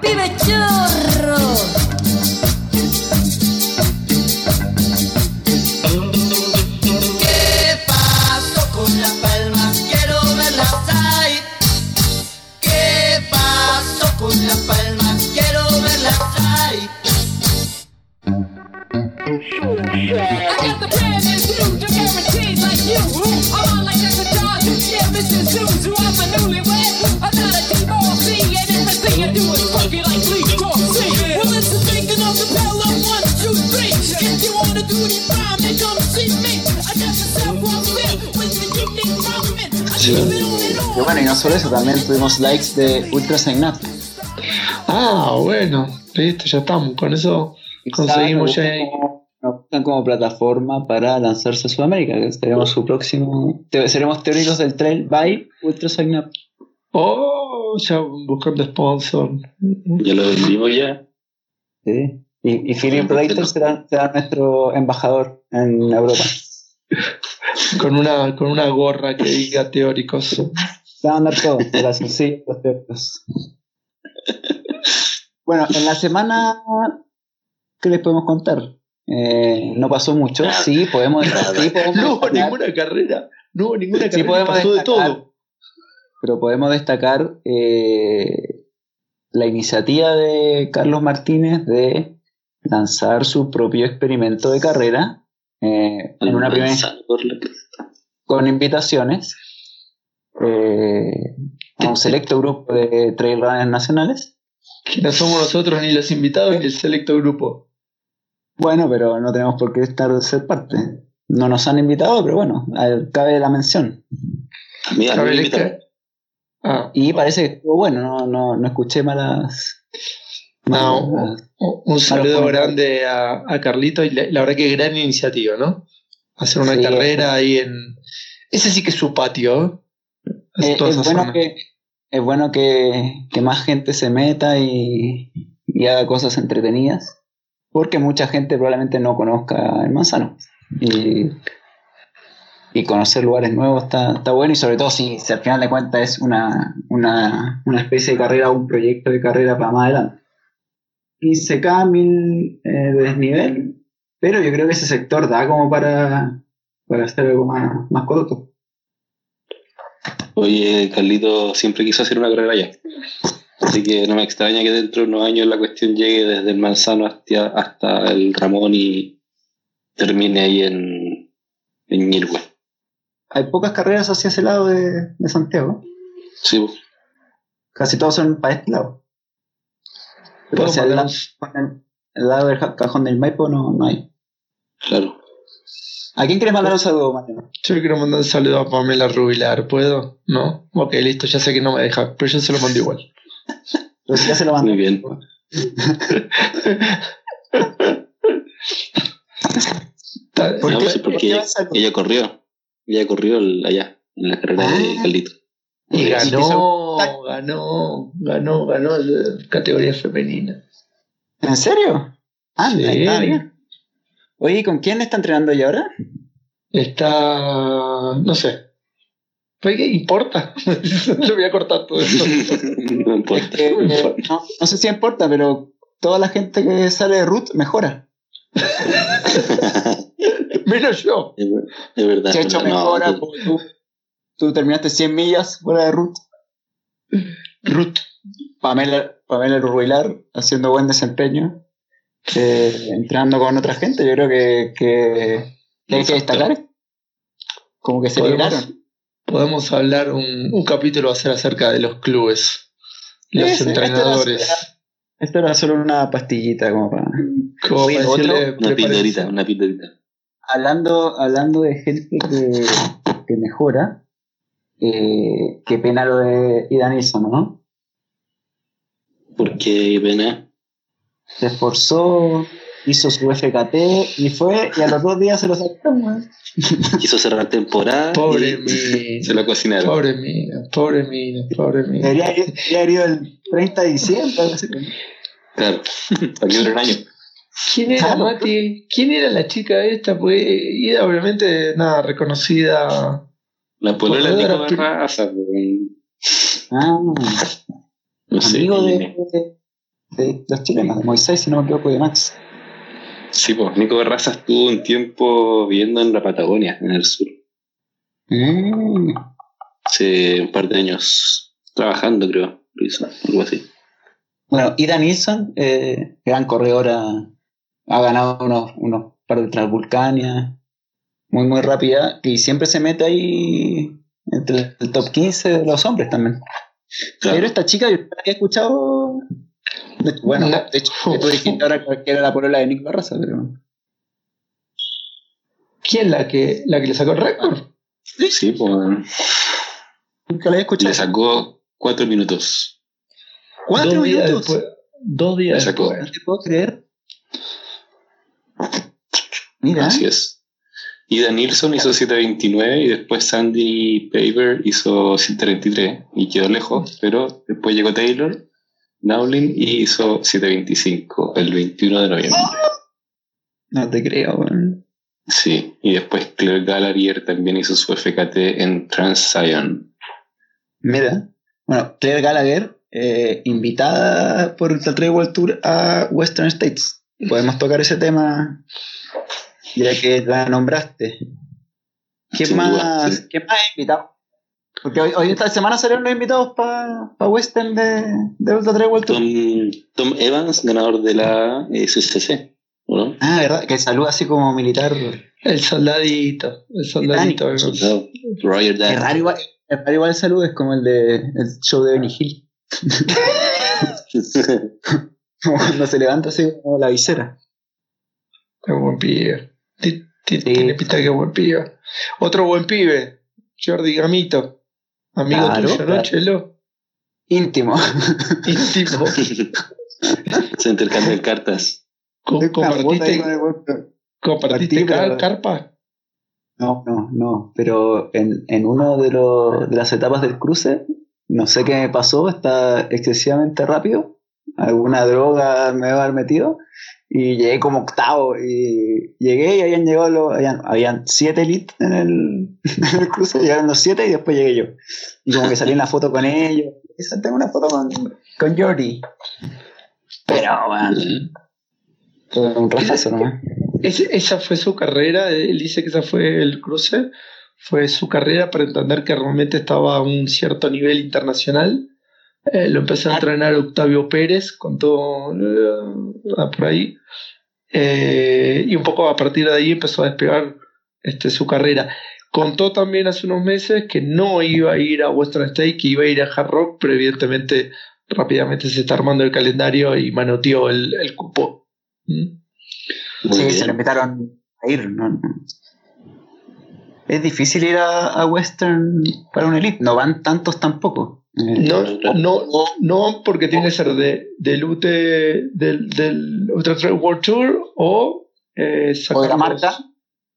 Pibe chorro. Solo eso, también tuvimos likes de Ultra Sign Up. Ah, bueno, listo, ya estamos. Con eso conseguimos ya. Como, nos buscan como plataforma para lanzarse a Sudamérica, que seremos su próximo. te- seremos teóricos del trail by Ultra Sign Up. Oh, ya buscando sponsor. Ya lo vendimos ya. Sí. Y, y Feeling Writer será, será nuestro embajador en Europa. Con una, con una gorra que diga teóricos. Se van a andar todo. Sí, los teóricos. Bueno, en la semana, ¿qué les podemos contar? Eh, no pasó mucho. Sí, podemos, sí, podemos No hubo destacar- ninguna carrera. No hubo ninguna Sí, carrera. podemos pasó de destacar. todo. pero podemos destacar eh, la iniciativa de Carlos Martínez de lanzar su propio experimento de carrera eh, en una primera con invitaciones eh, a un selecto grupo de trail runners nacionales. Que no somos nosotros ni los invitados ni el selecto grupo. Bueno, pero no tenemos por qué estar ser parte. No nos han invitado, pero bueno, cabe la mención. Mira, no me Ah, Y parece que estuvo bueno, no, no, no escuché malas. no, malas- un- un saludo grande a, a Carlito y la, la verdad que gran iniciativa, ¿no? Hacer una Sí, carrera ahí en. Ese sí que es su patio. ¿Eh? Es bueno que, es bueno que, que más gente se meta y, y haga cosas entretenidas, porque mucha gente probablemente no conozca el manzano. Y, y conocer lugares nuevos está, está bueno, y sobre todo si, si al final de cuentas es una, una, una especie de carrera o un proyecto de carrera para más adelante. 15K, 1000 eh, de desnivel, pero yo creo que ese sector da como para, para hacer algo más, más corto. Oye, Carlito siempre quiso hacer una carrera allá. Así que no me extraña que dentro de unos años la cuestión llegue desde el Manzano hasta, hasta el Ramón y termine ahí en, en hay pocas carreras hacia ese lado de, de Santiago. Sí, pues. Casi todos son para este lado. Pero hacia el lado, el lado del cajón del Maipo no, no hay. claro. ¿A quién quieres mandar un saludo, Mariano? Yo le quiero mandar un saludo a Pamela Rubilar, ¿puedo? ¿No? Ok, listo, ya sé que no me deja, pero yo se lo mando igual. Pero si ya se lo mandé. Muy bien. ¿Por No, qué- pues, por porque qué ella, corrió. Ella corrió el- allá, en la carrera de Ah. Carlito. Y ¿Y ganó, ganó, ganó, ganó la categoría femenina. ¿En serio? Ah, Sí. está bien. Oye, ¿y ¿con quién está entrenando ella ahora? Está, no sé. ¿Pero qué importa? Lo voy a cortar todo esto. no importa. Eh, eh, no, no sé si importa, pero toda la gente que sale de Ruth mejora. Menos yo. Es ver- es verdad. Se ha hecho. No, mejora. tú- porque tú, tú terminaste 100 millas fuera de Ruth. Ruth. Pamela, Pamela Rubilar haciendo buen desempeño, eh, entrenando con otra gente, yo creo que, que, que hay que destacar. Como que se Podemos, libraron. podemos hablar un, un capítulo va a ser acerca de los clubes. Los Ese, entrenadores. Esto era, esto era solo una pastillita como para... Como Oye, para otro- decirle, Una pildorita, una pildorita. Hablando, hablando de gente que, que mejora, eh, qué pena lo de Idanilson, ¿no? Porque pena. Se esforzó, hizo su FKT y fue, y a los dos días se lo sacaron. Quiso cerrar temporada. Pobre y mina. Se lo cocinaron. Pobre mina, pobre mina, pobre mina. Debería, haber ido el 30 de diciembre. Claro. Dure un año. ¿Quién era Claro. Mati? ¿Quién era la chica esta? Pues Ida, obviamente, nada, reconocida. La polola de Nico Barraza. pues. Ah, No sé. amigo de, de, de los chilenos, de Moisés, si no me equivoco, y de Max. Sí, pues Nico Barraza estuvo un tiempo viviendo en la Patagonia, en el sur. Mm. Hace un par de años. Trabajando, creo. Lo hizo, algo así. Bueno, Ida Nilsson, eh, gran corredora, ha ganado unos, unos par de Transvulcania, muy, muy rápida, y siempre se mete ahí entre el top 15 de los hombres también. Claro. Pero esta chica, yo había escuchado. Bueno, No. de hecho, que tú dijiste ahora que era la polola de Nick Barraza, pero. ¿Quién la que, la que le sacó el récord? Sí, pues. Nunca la había escuchado. Le sacó cuatro minutos. ¿Cuatro dos días minutos? después. Dos días Le sacó. después. No te puedo creer. Mira, Así es. Ida Nilsson hizo 7.29 y después Sandy Paver hizo 7.33 y quedó lejos, pero después llegó Taylor, Nowlin y hizo 7.25 el 21 de noviembre. no te creo. weón. Sí, y después Claire Gallagher también hizo su FKT en Trans-Zion. Mira, bueno, Claire Gallagher, eh, invitada por el Ultra World Tour a Western States. Podemos tocar ese tema ya que la nombraste. ¿Quién Sin más, duda, sí. ¿quién más ha invitado? Porque hoy, hoy esta semana salieron los invitados para Western de, de Ultra Trail World Tour. Tom, Tom Evans, ganador de la eh, SCC, ¿o ¿no? Ah, ¿verdad? Que saluda así como militar. El soldadito. El soldadito. Británico, Soldado. Roger Es raro igual, es raro igual el saludo, es como el de el show de Benny Hill. Cuando se levanta así como la visera. Qué buen pibe. Tiene pinta que buen pibe. Otro buen pibe. Jordi Gamito. Amigo Claro, tuyo, ¿no, claro. Chelo? Íntimo. Íntimo. Se intercambian cartas. Una ¿Compartiste, carpa? No, no, no. Pero en, en uno de, los, de las etapas del cruce, no sé qué me pasó, está excesivamente rápido. Alguna droga me debe haber metido. Y llegué como octavo. Y llegué y habían llegado los. Habían, habían siete elites en el, en el cruce. Llegaron los siete y después llegué yo. Y como que salí en la foto con ellos. Esa, tengo una foto con, con Jordi. Pero, bueno. fue Un rajazo nomás. Esa fue su carrera. Él dice que esa fue el cruce. Fue su carrera para entender que realmente estaba a un cierto nivel internacional. Eh, lo empezó a entrenar Octavio Pérez con todo eh, por ahí. Eh, y un poco a partir de ahí empezó a despegar este, su carrera. Contó también hace unos meses que no iba a ir a Western State, que iba a ir a Hard Rock, pero evidentemente rápidamente se está armando el calendario y manoteó el, el cupo. ¿Mm? Sí, se lo invitaron a ir. Es difícil ir a, a Western para un elite. No van tantos tampoco. No, no, no, porque tiene que ser de, del UT, del, del Ultra Trail World Tour o, eh, o de la marca.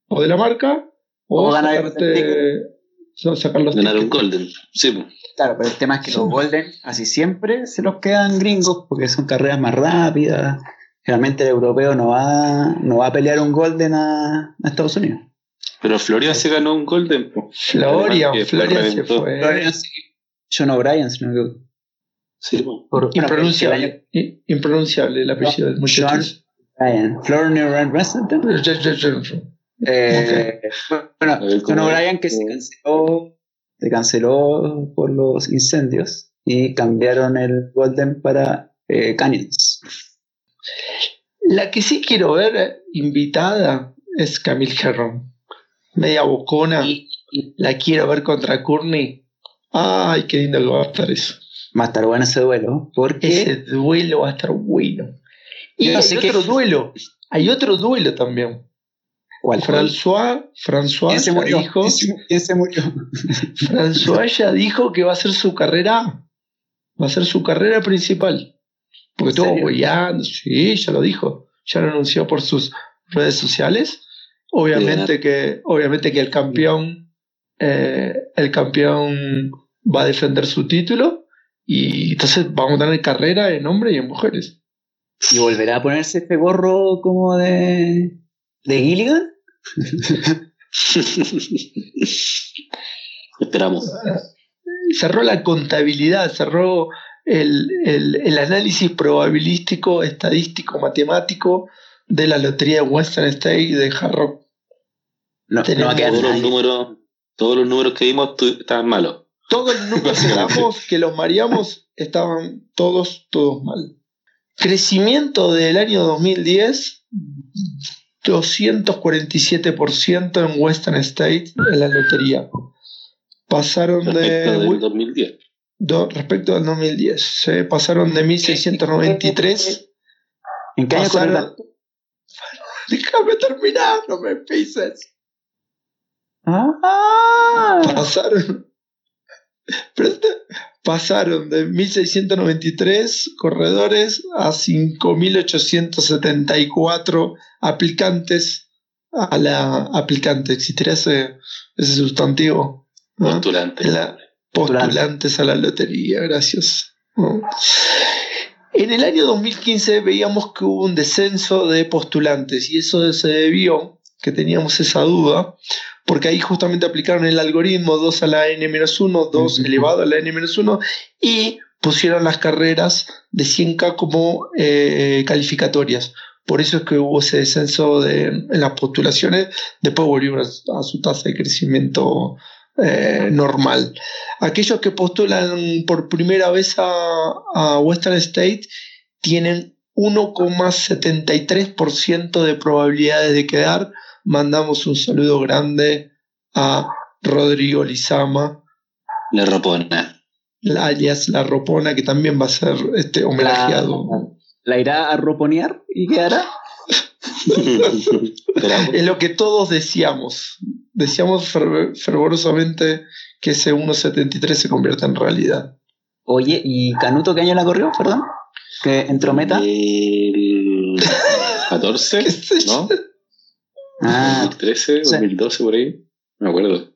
o de la marca o, O ganar el sacarte- no, sacar los Ganar un. Golden. Sí. Claro, pero el tema es que Sí. los Golden casi siempre se los quedan gringos porque son carreras más rápidas. Generalmente el europeo no va, no va a pelear un Golden a, a Estados Unidos. Pero Florian se ganó un Golden. Florian, Florian se fue. John O'Brien, si no me equivoco. Sí. Por- Impronunciable, impronunciable el apellido del muchacho. John O'Brien. Florian O'Brien Eh, bueno, John ¿cómo- O'Brien que se canceló, se canceló por los incendios y cambiaron el Golden para eh, Canyons. La que sí quiero ver eh, invitada es Camille Herron. Media bocona. Y, y La quiero ver contra Courtney. Ay, qué lindo que va a estar eso. va a estar bueno ese duelo porque Ese duelo va a estar bueno. Y hay otro duelo. Hay otro duelo también. ¿cuál? François, François ¿Quién se ya murió? dijo, ¿Quién se- quién se murió? François ya dijo que va a ser su carrera. Va a ser su carrera principal. Porque ¿En estuvo serio? huellando, sí, ya lo dijo. Ya lo anunció por sus redes sociales. Obviamente que, obviamente que el campeón, eh, el campeón va a defender su título. Y entonces vamos a tener carrera en hombres y en mujeres. ¿Y volverá a ponerse este gorro como de, de Gilligan? Esperamos. cerró la contabilidad, cerró el, el- el análisis probabilístico, estadístico, matemático de la lotería de Western State y de Hard Rock. No, no va a quedar Todos los nadie. números, todos los números que vimos estaban malos. Todos los números que damos, que los mareamos, estaban todos, todos mal. Crecimiento del año 2010, 247% en Western State en la lotería. Pasaron Respecto de... del 2010. do- respecto al 2010, se pasaron de 1693. ¿En qué año Pasaron, déjame terminar, no me pises. Ah, Pasaron. Presta- pasaron de 1693 corredores a 5874 aplicantes a la aplicante. ¿Existirá ese, ese sustantivo? ¿no? Postulante. La- postulantes a la lotería, gracias. ¿no? En el año 2015 veíamos que hubo un descenso de postulantes y eso se debió, que teníamos esa duda, porque ahí justamente aplicaron el algoritmo 2 a la n-1, 2 Ujú. elevado a la n-1 y pusieron las carreras de 100K como eh, calificatorias. Por eso es que hubo ese descenso de, en las postulaciones, después volvieron a, a su tasa de crecimiento eh, normal. Aquellos que postulan por primera vez a, a Western State tienen 1,73% de probabilidades de quedar. Mandamos un saludo grande a Rodrigo Lizama, La ropona. alias La Ropona, que también va a ser este, homenajeado. ¿La irá a roponear y qué hará? Es lo que todos. Deseamos ferv- fervorosamente que ese 1,73 se convierta en realidad. Oye, ¿y Canuto qué año la corrió? Perdón. ¿Que entró meta? El 14, ¿Qué sé yo? ¿no? Ah, 2013, sí. 2012, por ahí. No me acuerdo.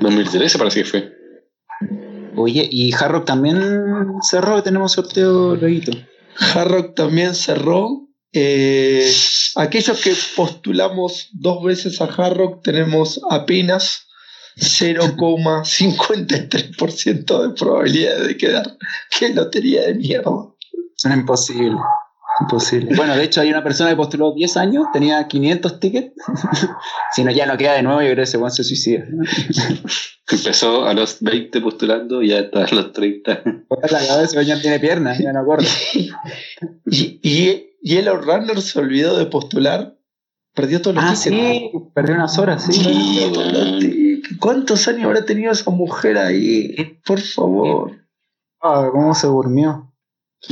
2013 parece que fue. oye, y Harrock también cerró, tenemos sorteo luego. Hard Rock también cerró. Eh, aquellos que postulamos dos veces a Hard Rock tenemos apenas 0,53% de probabilidad de quedar. ¡Qué lotería de mierda! Es imposible. Imposible. Bueno, de hecho hay una persona que postuló 10 años, tenía 500 tickets. si no, ya no queda de nuevo, yo creo que ese weón se suicida. Empezó a los 20 postulando y ya está a los 30. La ese weón ya tiene piernas, ya no corre. Y, y, y el Runner se olvidó de postular. Perdió todos los Ah, tickets. sí, perdió unas horas, sí. Sí, todos los tickets. ¿Cuántos años habrá tenido esa mujer ahí? Por favor. Ah, ¿Cómo se durmió?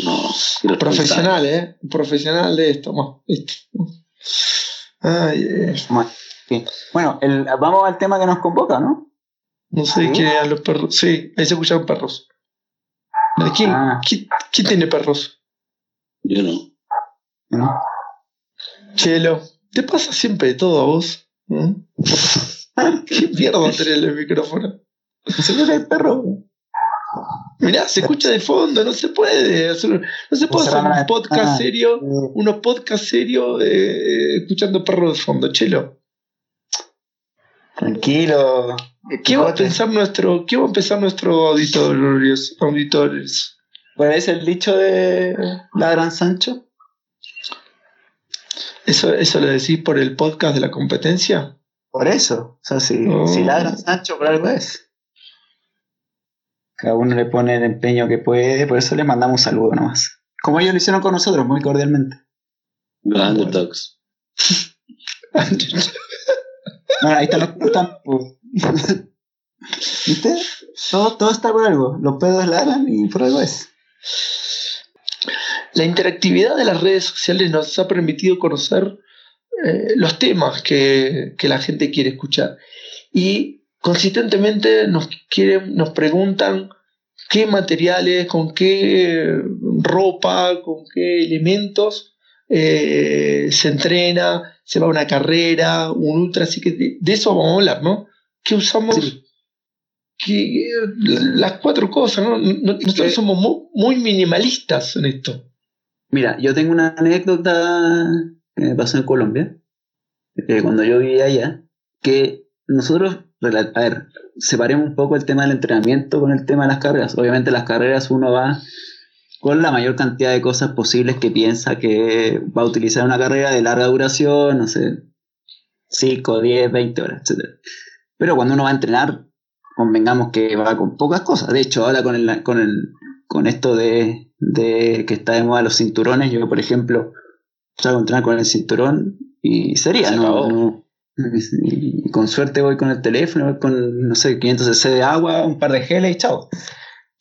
No, Profesional, ¿eh? Profesional de esto. más. Ay, eh. Bueno, el- vamos al tema que nos convoca, ¿no? no sé ¿Sí? quién eran los perros. Sí, ahí se escucharon perros. ¿Quién, Ah. quién, quién tiene perros? Yo no. ¿No? Chelo, ¿te pasa siempre de todo a vos? ¿Mm? ¿Qué mierda tener el micrófono? ¿Se ve el perro? Mirá, se escucha de fondo, no se puede hacer, no se puede hacer un podcast serio, unos podcast serio eh, escuchando perros de fondo, chelo. Tranquilo. ¿Qué va a pensar nuestro, qué va a pensar nuestro auditorios, auditores? ¿Cuál es el dicho de Ladran Sancho? ¿Eso, ¿Eso lo decís por el podcast de la competencia? Por eso. O sea, si, Oh. si ladran Sancho, por algo es. Cada uno le pone el empeño que puede, por eso le mandamos un saludo nomás. Como ellos lo hicieron con nosotros, muy cordialmente. Los underdogs. Bueno, ahí están los están, pues. ¿Viste? Todo, todo está por algo. Los pedos ladran y por algo es. La interactividad de las redes sociales nos ha permitido conocer eh, los temas que, que la gente quiere escuchar. Y consistentemente nos, quieren, nos preguntan qué materiales, con qué ropa, con qué elementos eh, se entrena, se va a una carrera, un ultra, así que de, de eso vamos a hablar, ¿no? ¿Qué usamos? Sí. Que, las cuatro cosas, ¿no? No- Nosotros que- somos mu- muy minimalistas en esto. Mira, yo tengo una anécdota que me pasó en Colombia, eh, cuando yo vivía allá, que nosotros, a ver, separemos un poco el tema del entrenamiento con el tema de las carreras. Obviamente las carreras uno va con la mayor cantidad de cosas posibles que piensa que va a utilizar una carrera de larga duración, no sé, 5, 10, 20 horas, etc. Pero cuando uno va a entrenar, convengamos que va con pocas cosas. De hecho, ahora con, el, con, el, con esto de, de que está de moda los cinturones, yo, por ejemplo, salgo a entrenar con el cinturón y sería, Se ¿no? No- y con suerte voy con el teléfono, voy con, no sé, 500 cc de agua, un par de geles y chao.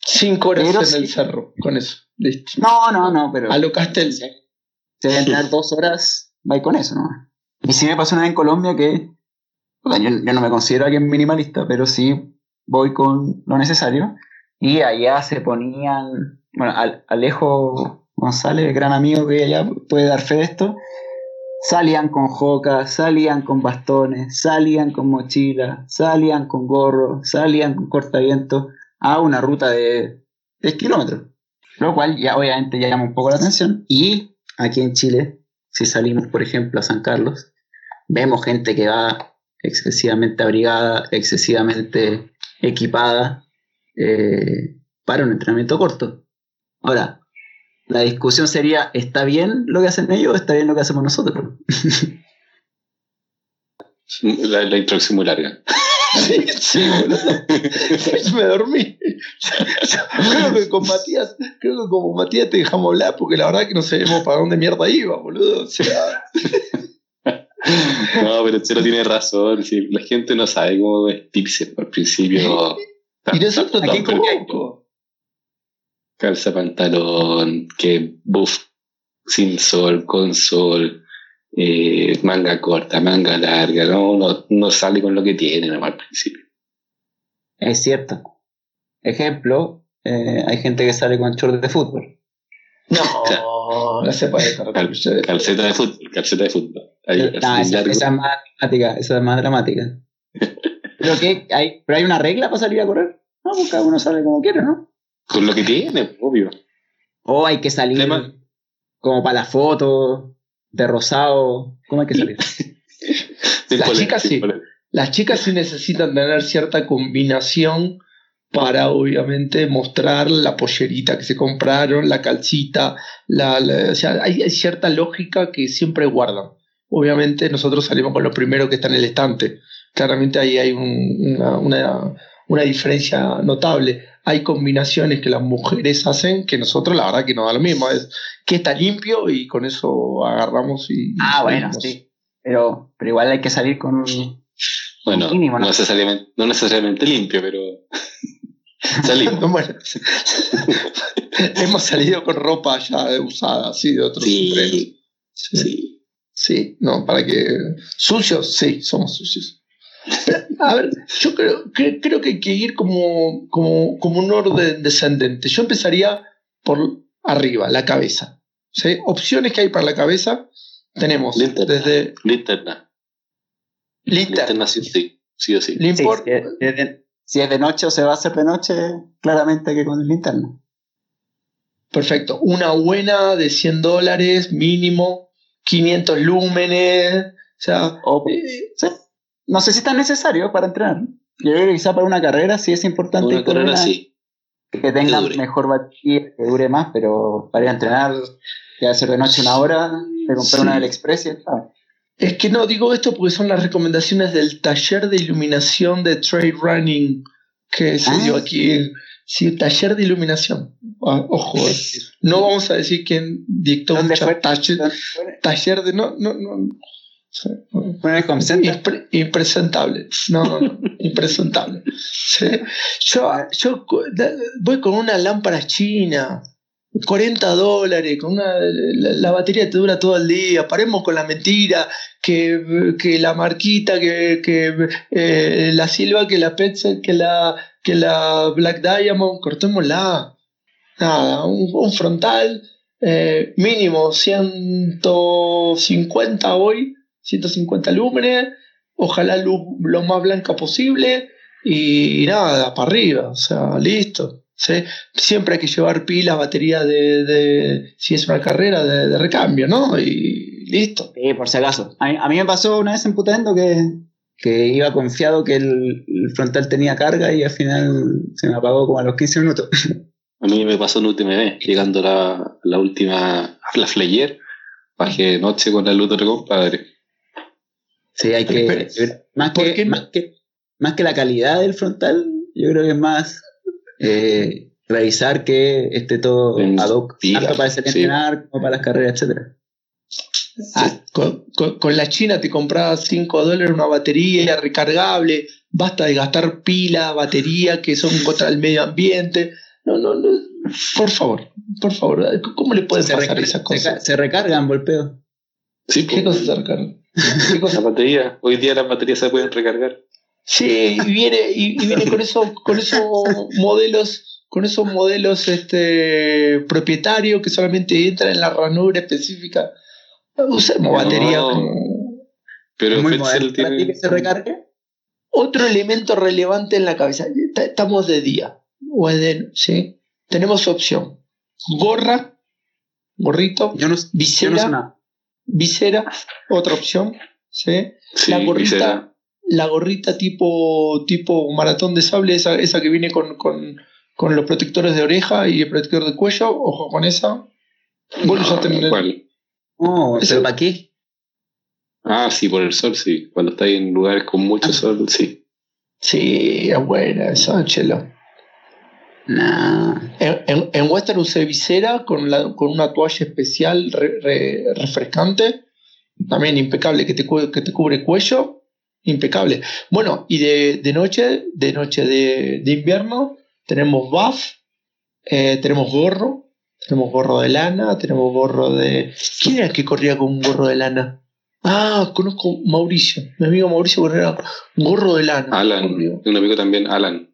Cinco horas Pero en sí. el cerro, con eso. Listo. No, no, no, pero A lo Castel. si voy a entrenar dos horas, va con eso, ¿no? Y sí me pasó una vez en Colombia que, yo, yo no me considero alguien minimalista, pero sí voy con lo necesario. Y allá se ponían, bueno, Al- Alejo González, gran amigo que allá puede dar fe de esto, salían con jocas, salían con bastones, salían con mochila, salían con gorro, salían con cortavientos a una ruta de 10 kilómetros. Lo cual ya obviamente ya llama un poco la atención. Y aquí en Chile, si salimos, por ejemplo, a San Carlos, vemos gente que va excesivamente abrigada, excesivamente equipada eh, para un entrenamiento corto. Ahora, la discusión sería, ¿está bien lo que hacen ellos o está bien lo que hacemos nosotros? La, la introducción muy larga. Sí, sí, boludo. Me dormí. creo que con Matías, creo que como Matías te dejamos hablar porque la verdad que no sabemos para dónde mierda iba, boludo. O sea, No, pero Chelo tiene razón. la gente no sabe cómo vestirse al principio. y nosotros tampoco. Calza pantalón, que buff sin sol, con sol, eh, manga corta, manga larga. No, no, no sale con lo que tiene nomás al principio. Es cierto. Ejemplo, eh, hay gente que sale con shorts de fútbol. No, no se puede Cal- calceta de fútbol, calceta de fútbol. Ahí, no, esa es más dramática, esa es más dramática. pero que hay, pero hay una regla para salir a correr. No, pues cada uno sale como quiere, ¿no? Con lo que tiene, obvio. O hay que salir Tema- como para la foto, de rosado. ¿Cómo hay que salir? Las chicas sí. Las chicas sí necesitan tener cierta combinación para obviamente mostrar la pollerita que se compraron, la calcita, la, la- o sea, hay, hay cierta lógica que siempre guardan. Obviamente nosotros salimos con lo primero que está en el estante. Claramente ahí hay un- una, una- una diferencia notable. Hay combinaciones que las mujeres hacen que nosotros la verdad que nos da lo mismo. Es que está limpio y con eso agarramos y... ah, y bueno, sí. Pero, pero igual hay que salir con un... Bueno, Mínimo, ¿no? no, necesariamente, no necesariamente limpio, pero salimos. Bueno, hemos salido con ropa ya usada, así de otros. Sí, Sí, sí. sí. no, para que. ¿Sucios? Sí, somos sucios. A ver, yo creo, que, creo que hay que ir como, como, como un orden descendente. Yo empezaría por arriba, la cabeza. ¿sí? Opciones que hay para la cabeza tenemos Linterna. desde Linterna. linterna, Linterna sí, sí, sí o sí. Sí, Limpor- si, es, si es de, si es de noche o se va a hacer de noche, claramente que con el linterna. Perfecto. Una buena de 100 dólares mínimo, 500 lúmenes. O sea, O, eh, sí. No sé si es tan necesario para entrenar. Yo creo que quizá para una carrera sí es importante Una carrera una sí. que tenga que mejor batería, que dure más, pero para ir a entrenar, que hacer de noche una hora, de comprar Sí. una del Express y está. Es que no digo esto porque son las recomendaciones del taller de iluminación de Trade Running que se Ah. dio aquí. Sí, taller de iluminación. Ah, ojo, no vamos a decir quién dictó ¿Dónde mucha fue? taller, taller de. No, no, no. Impre- impresentable. No, no, no, impresentable. Sí. Yo, yo voy con una lámpara china, 40 dólares, con una, la, la batería te dura todo el día. Paremos con la mentira, que, que la marquita, que, que eh, la Silva, que la Petzl, que la, que la Black Diamond, cortémosla. Nada, un, un frontal, eh, mínimo 150 hoy, 150 lúmenes, ojalá luz lo más blanca posible y nada, para arriba, o sea, listo. ¿sí? Siempre hay que llevar pilas, batería de, de- si es una carrera, de, de recambio, ¿no? Y listo. Sí, por si acaso. A mí, a mí me pasó una vez en Putendo que, que iba confiado que el, el frontal tenía carga y al final se me apagó como a los 15 minutos. A mí me pasó en UTMB, llegando a la, la última, la Flayer, bajé de noche con la luz de compadre. Sí, hay que. Pero- más, ¿por que, más, que, más que la calidad del frontal, yo creo que es más eh, revisar que esté todo En ad hoc, tanto para salir sí. entrenar como para las carreras, etcétera. Ah, con, con- con la China te comprabas 5 dólares una batería recargable, basta de gastar pila, batería que son contra el medio ambiente. No, no, no. Por favor, por favor, ¿cómo le pueden Se, pasar esas se, cosas? ca- se recargan, golpeo. Sí, ¿Qué pues, cosas se recargan? ¿Qué la cosas? batería. Hoy día las baterías se pueden recargar. Sí, y viene, y, y viene con esos, con esos modelos, con esos modelos este propietarios que solamente entran en la ranura específica. Usemos No. batería como Pero Es muy Petzl moderno para ti tiene. que se recargue. otro elemento relevante en la cabeza. Ta- Estamos de día o es de ¿sí? Tenemos opción. Gorra, gorrito, Yo no, yo no visera, sé nada. Visera, otra opción, ¿sí? Sí, la gorrita, visera. la gorrita tipo, tipo maratón de sable, esa, esa que viene con, con, con los protectores de oreja y el protector de cuello, ojo con esa. Vos lo usaste en el- ¿Cuál? Oh, Eso- ¿pero para qué? Ah, sí, por el sol, sí. Cuando estáis en lugares con mucho Ah. sol, sí. Sí, es buena esa, chelo. Nah. En, en- en Western usé visera con, la- con una toalla especial re- re- refrescante, también impecable, que te, que te cubre cuello, impecable. Bueno, y de, de noche, de noche de, de invierno, tenemos buff, eh, tenemos gorro, tenemos gorro de lana, tenemos gorro de... ¿Quién era el que corría con un gorro de lana? Ah, conozco Mauricio, mi amigo Mauricio corría un gorro de lana. Alan, un amigo también, Alan.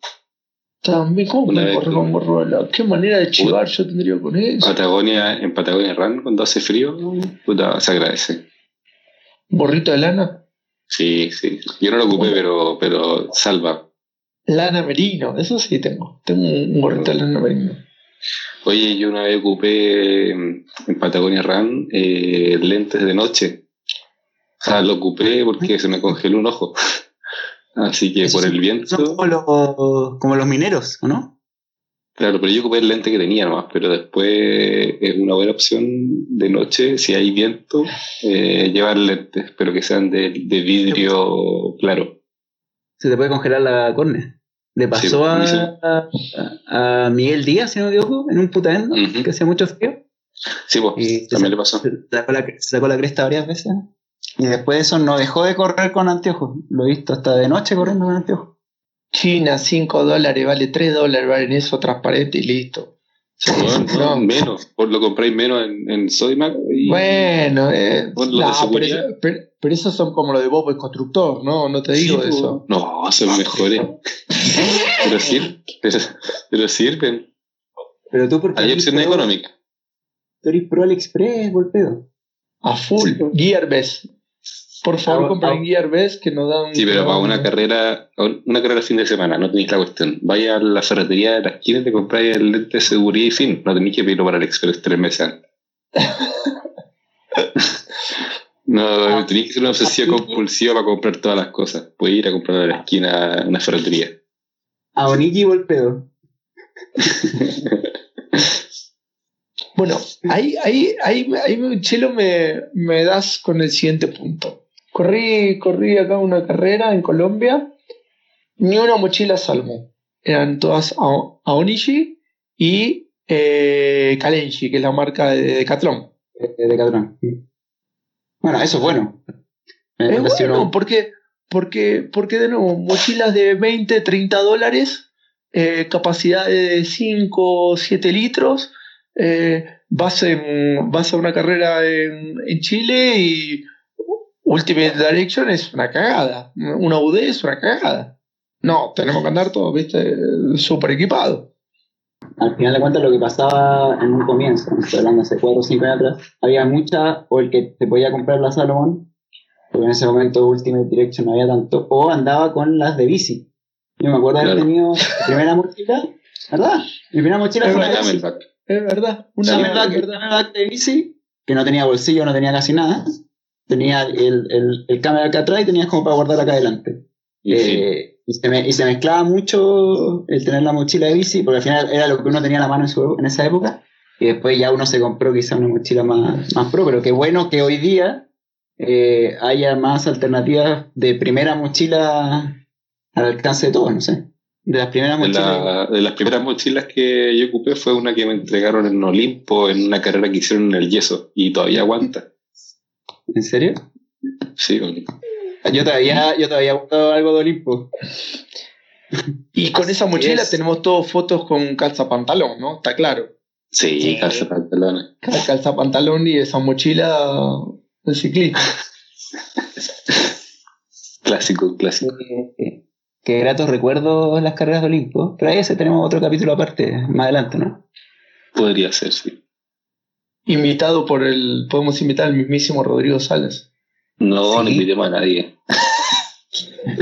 También, ¿cómo que- con de lana? ¿Qué manera de chivar yo tendría con eso? Patagonia, en Patagonia Run, cuando hace frío, puta, se agradece. ¿Gorrito de lana? Sí, sí. Yo no lo ocupé, pero, pero salva. Lana merino, eso sí tengo. Tengo un gorrito de lana merino. Oye, yo una vez ocupé mm, en Patagonia Run eh, lentes de noche. O sea, lo ocupé porque se me congeló un ojo. Así que Eso por el Son viento. como los, como los mineros, ¿o no? Claro, pero yo ocupé el lente que tenía nomás, pero después es una buena opción de noche, si hay viento, eh, llevar lentes, pero que sean de, de vidrio claro. Se te puede congelar la córnea. Le pasó a, sí. a, a Miguel Díaz, si no me equivoco, en un putaendo, Ujú. que hacía mucho frío. Sí, pues, Y también le pasó. Se sacó, la, se sacó la cresta varias veces. Y después de eso no dejó de correr con anteojos. Lo he visto hasta de noche corriendo con anteojos. China, 5 dólares, vale 3 dólares, vale eso transparente y listo. No, no, No. menos, por lo compráis menos en, en Sodimac y Bueno, eh, Bueno, los de no, pero, pero- pero esos son como los de Bob el constructor, ¿no? No te digo Sí, eso. No, son mejores. pero, sir- pero, pero sirven. Pero tú porque Hay opciones pro- económicas. Tú eres pro AliExpress, golpeo. A full. Gearbest. Por favor, Ah, compren ah. Gearbest que nos dan. Sí, pero para una carrera, una carrera fin de semana, no tenéis la cuestión. Vaya a la ferretería de la esquina y te compráis el lente de seguridad y fin. No tenéis que pedirlo para el Express tres meses antes. No, tenéis que ser una obsesiva compulsiva para comprar todas las cosas. Puedes ir a comprar a la esquina una ferretería. A Oniki golpeo. Bueno, ahí, ahí, ahí, ahí Chelo, me, me das con el siguiente punto. Corrí, corrí acá una carrera en Colombia, ni una mochila salmo. Eran todas Ao- Aonishi y eh, Kalenji, que es la marca de Decathlon. de Catrón. Bueno, eso es bueno. Me Es bueno, porque, porque, porque de nuevo, mochilas de 20, 30 dólares, eh, capacidad de 5, 7 litros, eh, vas, en, vas a una carrera en, en Chile y Ultimate Direction es una cagada, una UD es una cagada. No, tenemos que andar todos, viste, súper equipados. al final de cuentas lo que pasaba en un comienzo, estoy hablando hace 4 o 5 años atrás, había mucha, o el que te podía comprar la Salomon, porque en ese momento Ultimate Direction no había tanto, o andaba con las de bici. Yo me acuerdo de haber Claro. tenido mi primera mochila, ¿verdad? Mi primera mochila Es fue una verdad, bici. Es verdad, una Una verdad. camelback de bici, que no tenía bolsillo, no tenía casi nada. Tenía el, el, el camelback acá atrás y tenías como para guardar acá adelante. Y. Eh, Y se, me- y se mezclaba mucho el tener la mochila de bici, porque al final era lo que uno tenía a la mano en, su- en esa época. Y después ya uno se compró quizá una mochila más, más pro, pero qué bueno que hoy día eh, haya más alternativas de primera mochila al alcance de todos, no sé. De las primeras mochilas. la- de las primeras mochilas que yo ocupé fue una que me entregaron en Olimpo en una carrera que hicieron en el yeso y todavía aguanta. ¿En serio? Sí, Yo todavía, yo todavía he buscado algo de Olimpo. Y con esa mochila es. tenemos todas fotos con calza pantalón, ¿no? Está claro. sí, Sí. calza pantalones. Cal- Calza pantalón y esa mochila de ciclista. Clásico, clásico. Qué gratos recuerdos las carreras de Olimpo. Pero ahí ese tenemos otro capítulo aparte, más adelante, ¿no? Podría ser, sí. Invitado por el. Podemos invitar al mismísimo Rodrigo Salas. No, no Sí. invitemos a nadie.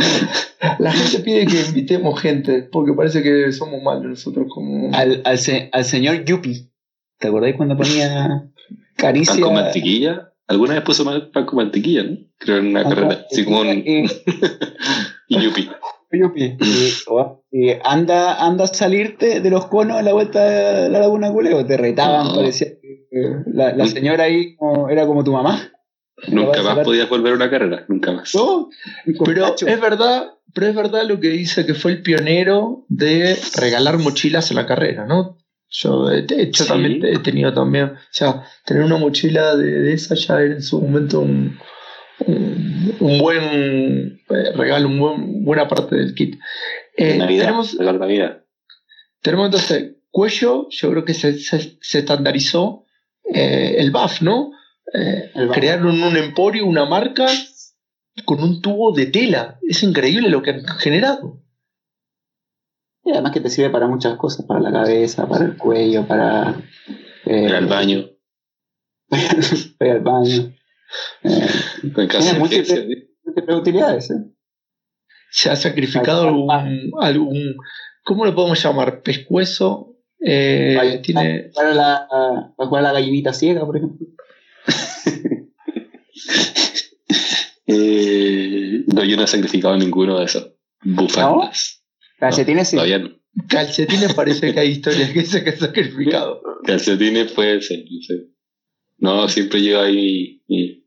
La gente pide que invitemos gente, porque parece que somos malos nosotros como. Al, al, se- al señor Yupi. ¿Te acordáis cuando ponía ¿Pan caricia? con mantequilla? ¿Alguna vez puso mal pan con mantequilla, no? Creo en una Pan carrera. Así como un Y- y yupi. Yupi. Y, o- y anda, anda a salirte de los conos en la vuelta de la Laguna Culeo. Te retaban, No. parecía eh, la, la señora ahí como- era como tu mamá. Nunca más sacar- podías volver a una carrera, nunca más. ¿No? Pero es verdad, pero es verdad lo que dice que fue el pionero de regalar mochilas en la carrera, ¿no? Yo, he- he- yo Sí. también he tenido también, o sea, tener una mochila de, de esa ya era en su momento un, un, un buen eh, regalo, un buen, buena parte del kit. Eh, Navidad, tenemos, de Navidad. tenemos entonces cuello, yo creo que se, se, se estandarizó eh, el BAF, ¿no? Eh, El BAF. crearon un emporio, una marca con un tubo de tela. Es increíble lo que han generado. Y además que te sirve para muchas cosas, para la cabeza, para el cuello, para... eh, Ir al baño, para ir al baño. Eh, Tiene múltiples- múltiples utilidades, ¿eh? Se ha sacrificado algún, algún ¿cómo lo podemos llamar? Pescuezo. Eh, Vaya, tiene, Para, la, para jugar a la gallinita ciega, por ejemplo. Eh, no, yo no he sacrificado ninguno de esos. Bufandas. Calcetines sí. Todavía no. calcetines parece que hay historias que se han sacrificado. Calcetines puede ser, no sé. No, siempre llevo ahí mi,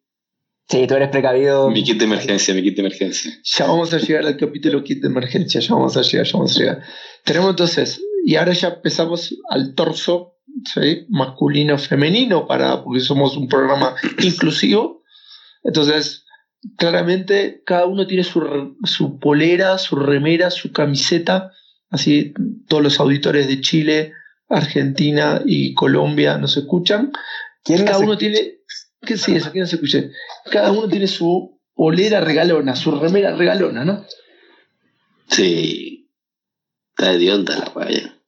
Sí, tú eres precavido. mi kit de emergencia, mi kit de emergencia. Ya vamos a llegar al capítulo kit de emergencia, ya vamos a llegar, ya vamos a llegar. Tenemos entonces, y ahora ya empezamos al torso, ¿sí? masculino, femenino, para, porque somos un programa inclusivo. Entonces, claramente cada uno tiene su, su polera, su remera, su camiseta, así todos los auditores de Chile, Argentina y Colombia nos escuchan. ¿Quién cada uno tiene, ¿qué sí eso? ¿Quién no se escuche? Cada uno tiene su polera regalona, su remera regalona, ¿no? Sí. Está de onda la vaya.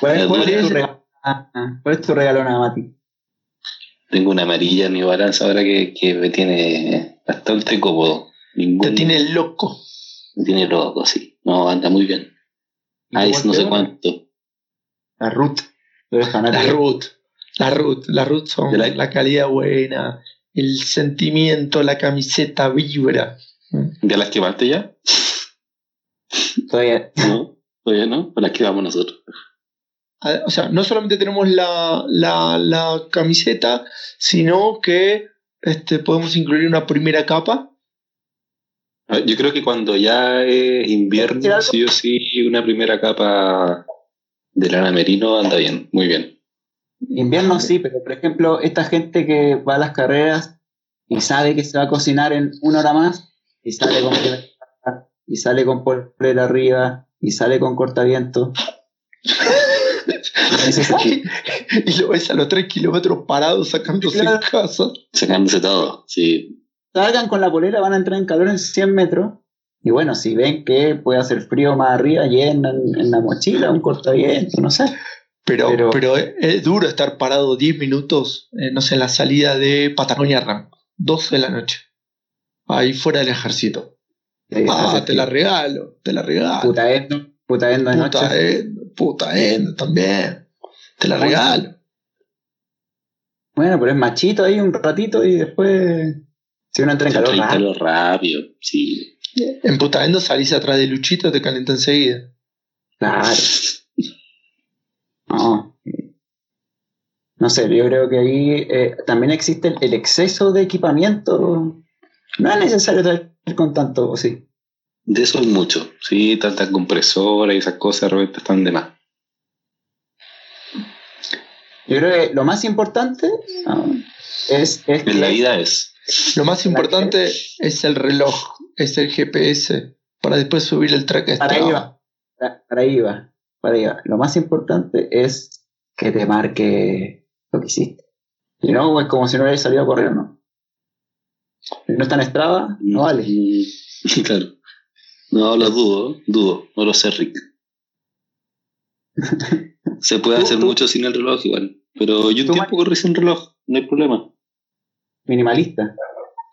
¿Cuál, cuál ¿Cuál es tu regalo? Ah, ah. ¿Cuál es tu regalo, nada, Mati? Tengo una amarilla New Balance ahora que, que me tiene bastante cómodo. Ningún, Te tiene loco. me tiene loco, sí. No, anda muy bien. Ice no sé cuánto. La Ruth. La. Ruth, la Ruth, la Ruth son ¿De la- la calidad buena, el sentimiento, la camiseta vibra. ¿Ya las quemaste ya? Todavía. ¿No? ¿Todavía no? ¿O las quemamos nosotros? O sea, no solamente tenemos la, la, la camiseta, sino que este, podemos incluir una primera capa. Ah, Yo creo que cuando ya es ¿Decir invierno, sí o sí, una primera capa de lana merino anda bien, muy bien. Invierno sí, pero por ejemplo, esta gente que va a las carreras y sabe que se va a cocinar en una hora más y sale con y sale con polera arriba y sale con cortaviento. y, y lo ves a los tres kilómetros parados sacándose Claro. en casa. Sacándose todo, sí. Salgan con la polera, van a entrar en calor en 100 metros. Y bueno, si ven que puede hacer frío más arriba, llenan en la mochila un cortaviento, no sé. Pero, pero, Pero- es, es duro estar parado 10 minutos, eh, no sé, en la salida de Patagonia Ram, 12 de la noche, ahí fuera del ejército. Eh, Ah, te la regalo, te la regalo. Puta endo, puta endo de noche. Puta endo, puta endo también. Te la Bueno. regalo. Bueno, pero es machito ahí un ratito y después. Si uno entra en calor, rápido. calor rápido, sí. En salís atrás de Luchito, te calienta enseguida. Claro. No. No sé, yo creo que ahí eh, también existe el, el exceso de equipamiento. No es necesario traer con tanto, ¿o sí. De eso hay mucho. Sí, tantas compresoras y esas cosas de repente están de más. Yo creo que lo más importante no, es, es En la vida es. Lo más importante es el reloj, es el GPS, para después subir el track a Para ahí va. Para, ahí va. Para ahí va. Lo más importante es que te marque lo que hiciste. Y no, es como si no hubieras salido a correr, ¿no? Si no está en Strava, no vale. Claro. No, lo dudo, dudo. No lo sé, Rick. Se puede hacer tú- mucho sin el reloj igual. Pero yo un tiempo corrí sin reloj, no hay problema. Minimalista.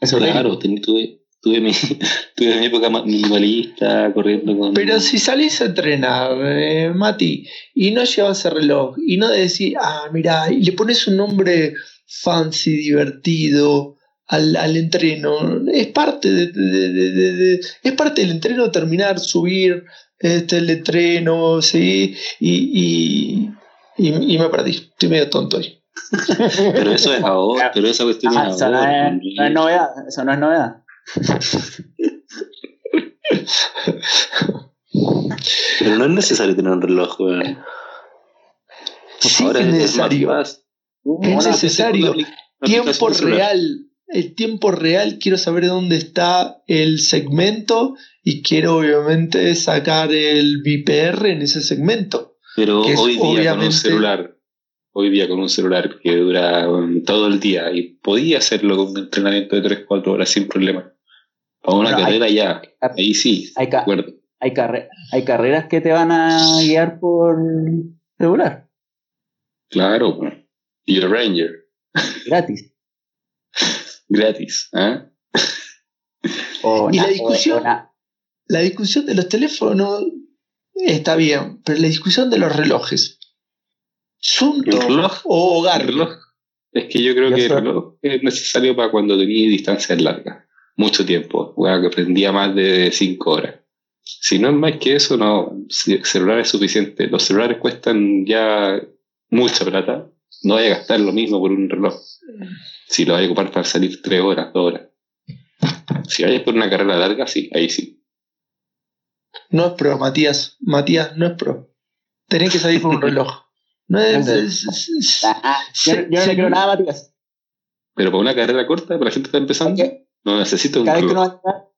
Eso Claro, ten- tuve, tuve, mi, tuve mi época ma- minimalista corriendo con. Pero si salís a entrenar, eh, Mati, y no llevas el reloj, y no decís, ah, mira, y le pones un nombre fancy, divertido al, al entreno, es parte de, de- de- de- de- es parte del entreno terminar, subir este, el entreno, ¿sí? Y, y, y, y me perdí, estoy medio tonto ahí. Pero eso es ahora, pero esa cuestión Ah, es eso no ahora. es, no es novedad. Eso no es novedad. Pero no es necesario tener un reloj, weón. Sí Ahora es más necesario. Es Una necesario. apli- una tiempo aplicación celular. real. El tiempo real, quiero saber dónde está el segmento y quiero obviamente sacar el VPR en ese segmento. Pero hoy día con un celular, hoy día con un celular que dura um, todo el día y podía hacerlo con un entrenamiento de 3-4 horas sin problema. Para una Bueno, hay- carrera ya, ahí sí, Hay, acuerdo. hay, carre- hay carreras que te van a guiar por celular, Claro, pues. y el Ranger, gratis. Gratis. ¿ah? O Y la discusión- La discusión de los teléfonos está bien, pero la discusión de los relojes. ¿Sunto o reloj. Es que yo creo que el reloj es necesario para cuando tenías distancias largas. Mucho tiempo. Bueno, que prendía más de 5 horas. Si no es más que eso, no. Si el celular es suficiente. Los celulares cuestan ya mucha plata. No vaya a gastar lo mismo por un reloj. Si lo vaya a ocupar para salir 3 horas, 2 horas. Si vayas por una carrera larga, sí, ahí sí. No es pro, Matías. Matías, no es pro. Tenés que salir con un reloj. No es, es- es- es- Ah, yo, yo no le creo nada, Matías. Pero para una carrera corta, para la gente que está empezando, no necesita un cada vez que uno reloj. va a entrenar,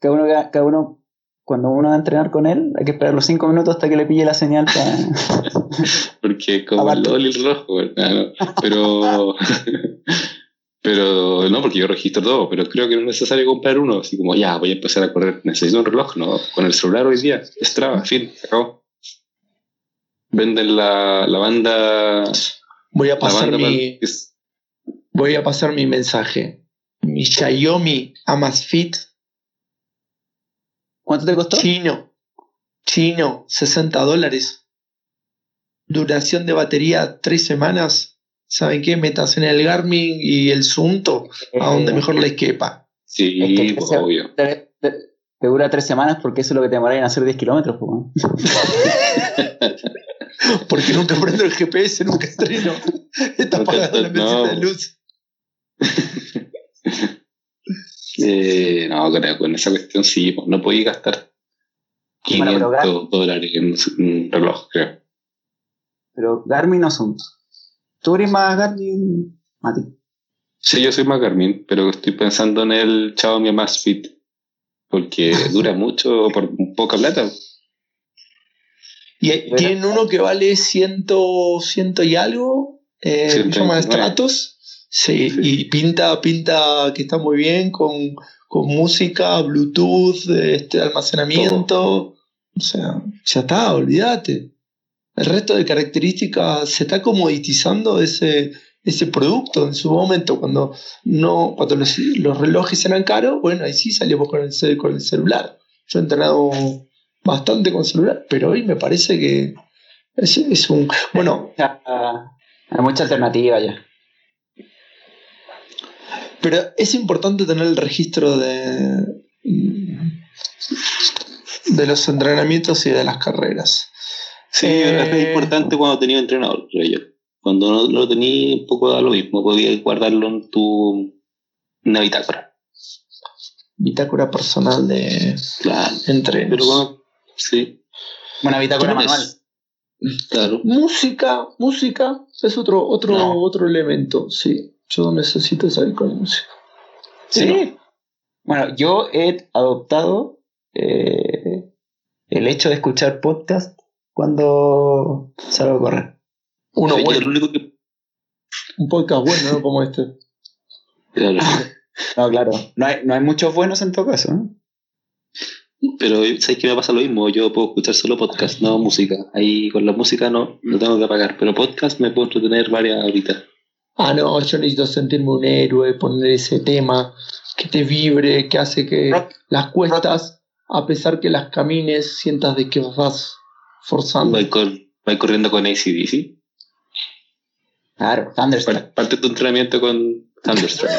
cada uno, cada uno, cuando uno va a entrenar con él, hay que esperar los cinco minutos hasta que le pille la señal para. Porque como el Aparte. LOL y el reloj, güey, nada, no. Pero, pero no, porque yo registro todo, pero creo que no es necesario comprar uno, así como ya, voy a empezar a correr, necesito un reloj, no, con el celular hoy día, Strava, fin, se acabó. Venden la, la banda, voy a pasar banda mi, es- voy a pasar mi mensaje. Mi Xiaomi Amazfit ¿Cuánto te costó? chino, chino, 60 dólares. Duración de batería tres semanas. ¿Saben qué? Metas en el Garmin y el Sunto a donde mejor les quepa. sí, Es que pues, obvio. Te, te- te dura tres semanas porque eso es lo que te demora en hacer 10 kilómetros. pues. Porque nunca prendo el GPS, nunca estreno. Está No apagada la no. de luz. Eh, no, con, con esa cuestión sí, pues, no podía gastar Bueno, 500 pero dólares en un reloj, creo. Pero Garmin no son. ¿Tú eres más Garmin, Mati? Sí, yo soy más Garmin, pero estoy pensando en el Xiaomi Amazfit porque dura mucho por poca plata. Y hay- tienen uno que vale ciento, ciento y algo, eh, se llama 129. Stratos. Sí, y pinta, pinta que está muy bien con, con música, Bluetooth, este, almacenamiento. O sea, ya está, olvídate. El resto de características se está comoditizando ese, ese producto en su momento. Cuando no, cuando los, los relojes eran caros, bueno, ahí sí salimos con el, con el celular. Yo he entrenado bastante con celular, pero hoy me parece que es, es un. Bueno, Ya, hay mucha alternativa ya. Pero es importante tener el registro de, de los entrenamientos y de las carreras. Sí, Eh, es importante cuando tenía entrenador, creo yo. Cuando no lo tenía, un poco da lo mismo. Podías guardarlo en tu en la bitácora. Bitácora personal de Claro. entrenos. Pero bueno, sí, Una bitácora manual. claro. Música, música es otro, otro, No. otro elemento, sí. Yo necesito salir con música. Sí. Bueno, yo he adoptado eh, el hecho de escuchar podcast cuando salgo a correr. Uno bueno, único que. un podcast bueno, ¿no? Como este. Claro. No, claro. No hay, no hay muchos buenos en todo caso. ¿no? Pero ¿sabes qué me pasa lo mismo? Yo puedo escuchar solo podcast, no música. Ahí con la música no, no tengo que apagar. Pero podcast me puedo entretener varias horitas. Ah, no, yo necesito sentirme un héroe, poner ese tema que te vibre, que hace que Rock. las cuestas, a pesar que las camines, sientas de que vas forzando. Voy, con, voy corriendo con ACDC. Claro, Thunderstruck. Par- Parte tu entrenamiento con Thunderstruck.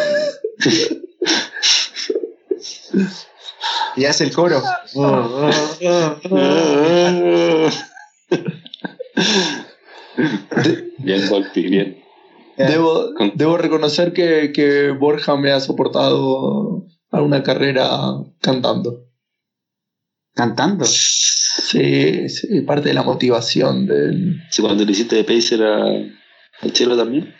Y hace el coro. bien, Volpi, bien. Debo, Con- debo reconocer que, que Borja me ha soportado a una carrera cantando. Cantando. Sí, sí, parte de la motivación del... Si cuando le hiciste de Pacer a, al Chelo también.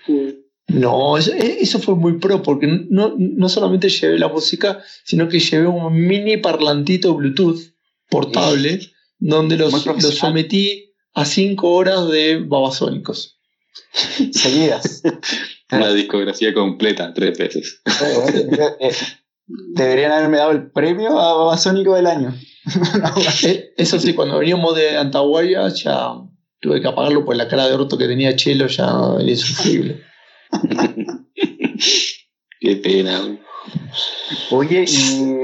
No, eso, eso fue muy pro, porque no, no solamente llevé la música, sino que llevé un mini parlantito Bluetooth portable, donde los, los sometí a 5 horas de babasónicos. Seguidas. Una discografía completa, tres veces. Deberían haberme dado el premio a Babasónico del año. Eh, Eso sí, cuando veníamos de Antahuaya ya tuve que apagarlo, pues la cara de orto que tenía Chelo ya era insufrible. Qué pena. Oye, y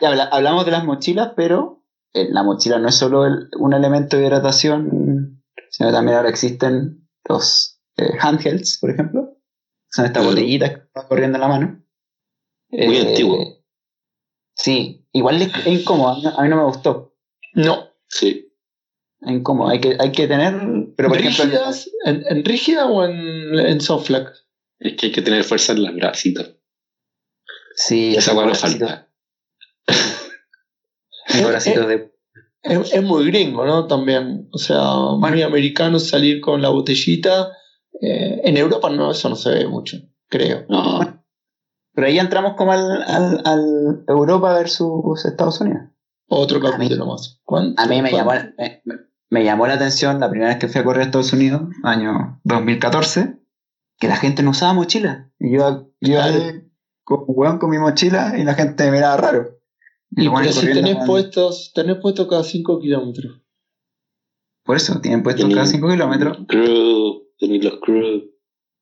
ya hablamos de las mochilas, pero eh, la mochila no es solo el- un elemento de hidratación, sino también ahora existen los eh, handhelds, por ejemplo. Son estas botellitas que van corriendo en la mano. Muy Eh, antiguo. Sí, igual es, es incómodo, a mí, a mí no me gustó. No, Sí. Es incómodo, hay que, hay que tener, pero por ejemplo. ¿En, en rígida o en, en soft flag? Es que hay que tener fuerza en las bracitos. sí, Esa hueá no falta. esos bracitos de Es, es muy gringo, ¿no? También. O sea, muy americano salir con la botellita. Eh, en Europa no, eso no se ve mucho, creo. No. Pero ahí entramos como al, al, al Europa versus Estados Unidos. Otro capítulo más. ¿Cuánto? A mí me llamó, ¿Cuánto? me, me llamó la atención la primera vez que fui a correr a Estados Unidos, año 2014, que la gente no usaba mochila. Y yo, yo ahí con, con mi mochila y la gente me miraba raro. Y pero si tenés puestos, tenés puesto cada 5 kilómetros. Por eso, tienen puestos cada 5 kilómetros Crew, tení los crew.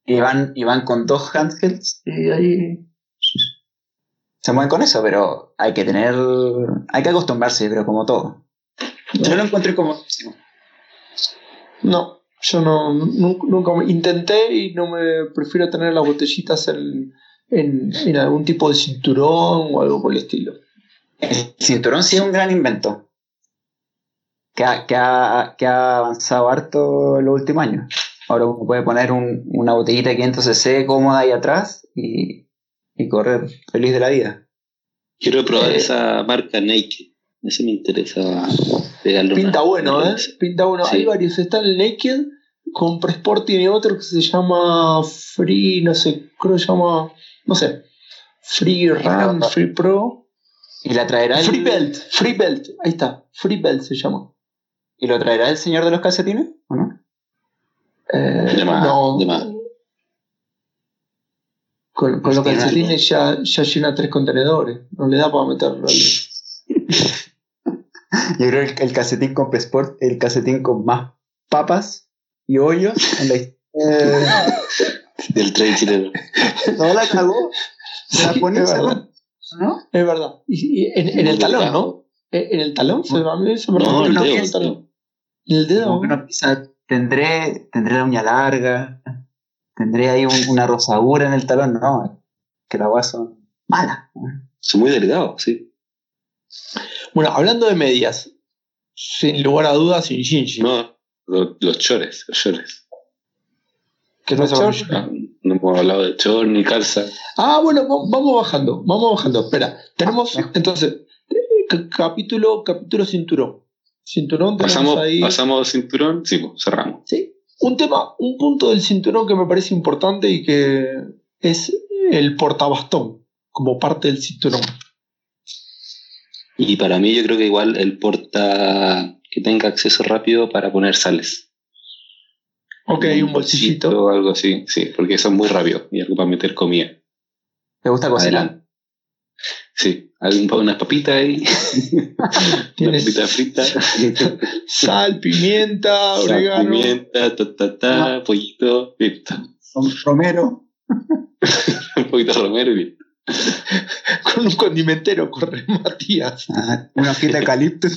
y van, y van con dos handhelds y ahí se mueven con eso, pero hay que tener, hay que acostumbrarse, pero como todo. Yo lo encontré como... No, yo no, nu- nunca me- intenté y no me prefiero tener las botellitas en, en, en algún tipo de cinturón o algo por el estilo. El cinturón sí es un gran invento. Que ha, que ha, que ha avanzado harto en los últimos años. Ahora uno puede poner un- una botellita de 500cc cómoda ahí atrás y, y correr feliz de la vida. Quiero probar Eh. esa marca Naked. Eso me interesa pegarle Pinta una- bueno, una ¿eh? Pinta bueno. Sí. Hay varios. Está el Naked, con Presporting y otro que se llama Free, no sé, creo que se llama, no sé, Free Run, Free Pro. Y la traerá el, Free Belt, Free Belt, ahí está, Free Belt se llama. ¿Y lo traerá el señor de los calcetines? ¿O no? Eh, De más, no. de más. Con, con los calcetines ya, ya llena tres contenedores. No le da para meterlo. Yo creo que el, el calcetín con Sport, el calcetín con más papas y hoyos en la historia. Del tren chileno. No la cagó. Se la pone y se. Va. ¿No? Es verdad. Y, y en, en el talón, ¿no? En en el talón se a mí se me No, el el dedo. el talón. En el dedo. No pisa, tendré, tendré la uña larga, tendré ahí un- una rosadura en el talón, no, que las guas son malas. Son muy delgados, sí. Bueno, hablando de medias, sin lugar a dudas, sin Shinji. No, lo- los chores, los chores. ¿Qué pasa Shinji? No, hemos hablado de chor ni calza. Ah, bueno, va- vamos bajando, vamos bajando. Espera, tenemos entonces eh, ca- capítulo, capítulo cinturón. Cinturón Pasamos, ahí. pasamos cinturón, sí, pues, cerramos. Sí. Un tema, un punto del cinturón que me parece importante y que es el portabastón como parte del cinturón. Y para mí yo creo que igual el porta que tenga acceso rápido para poner sales. Ok, un bolsillito. o algo así, sí, porque eso es muy rápido y algo para meter comida. ¿Te gusta cocinar? Adelante. Sí, algún, unas papitas ahí, una Tienes papita frita, sal, pimienta, sal, orégano. pimienta, ta, ta, ta, pollito, listo. Son Romero. Un poquito de romero y listo. Con un condimentero, corre Matías. Ah, una hojita de eucalipto.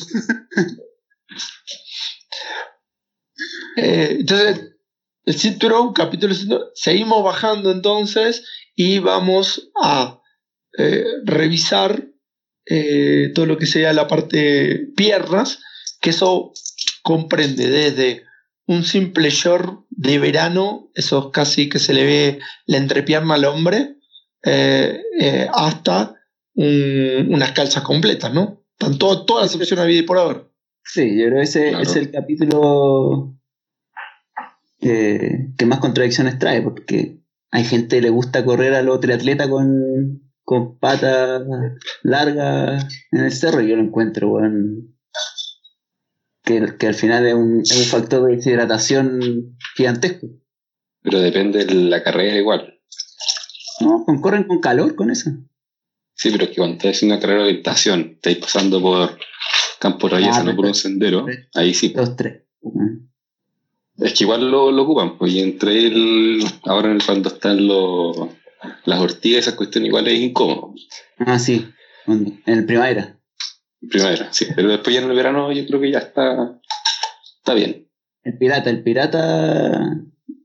Eh, entonces, el cinturón, capítulo cinturón, seguimos bajando entonces y vamos a eh, revisar eh, todo lo que sea la parte piernas, que eso comprende desde un simple short de verano, eso casi que se le ve la entrepierna al hombre, eh, eh, hasta un- unas calzas completas, ¿no? Están todo- todas las opciones a vida y por haber. Sí, yo creo que ese Claro. es el capítulo que, que más contradicciones trae, porque hay gente que le gusta correr a los triatleta con, con patas largas en el cerro, y yo lo encuentro, weón, que, que al final es un, es un factor de deshidratación gigantesco. Pero depende de la carrera igual. ¿No? Con- corren con calor con eso. Sí, pero es que cuando estás haciendo una carrera de orientación, estáis pasando por Campo Reyes, Ah, no por un sendero, ahí sí. Dos, tres. Es que igual lo, lo ocupan, pues, y entre el, ahora en el- cuando están los, las ortigas, esas cuestiones igual es incómodo. Ah, sí, en el primavera. En primavera, sí. Pero después ya en el verano yo creo que ya está, está bien. El pirata, el pirata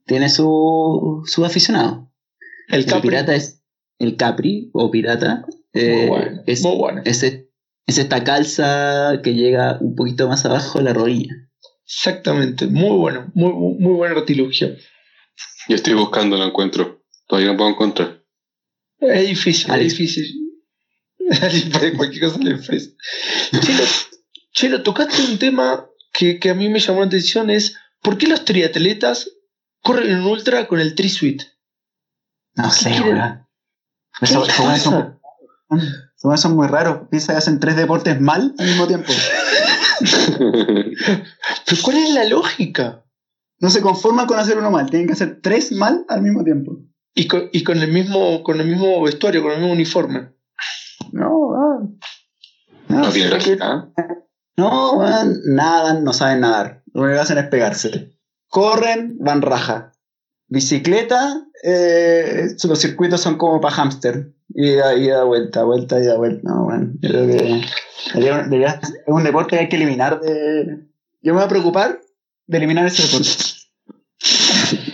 tiene su, su aficionado. El El, Capri. pirata es el Capri o pirata. eh, Muy bueno, es, muy bueno. es, es esta calza que llega un poquito más abajo de la rodilla. Exactamente, muy bueno, muy, muy buen artilugio. Yo estoy buscando, lo encuentro. Todavía no puedo encontrar. Es difícil, Ali. es difícil. Para cualquier cosa le ofrece. Chelo, Chelo, tocaste un tema que, que a mí me llamó la atención, es ¿por qué los triatletas corren en ultra con el tri-suite? No sé. ¿Qué Esos son muy raros. Piensa que hacen tres deportes mal al mismo tiempo. ¿Pero cuál es la lógica? No se conforman con hacer uno mal, tienen que hacer tres mal al mismo tiempo. Y con, y con el mismo con el mismo vestuario, con el mismo uniforme. No, ah. no tiene sé que- lógica. No, weón, nadan, no saben nadar. Lo único que hacen es pegarse. Corren, van raja. Bicicleta, eh, los circuitos son como para hámster. Ida, ida, vuelta, vuelta, ida, vuelta. No, bueno, yo creo que debería- debería- es un deporte que hay que eliminar de... Yo me voy a preocupar de eliminar ese deporte.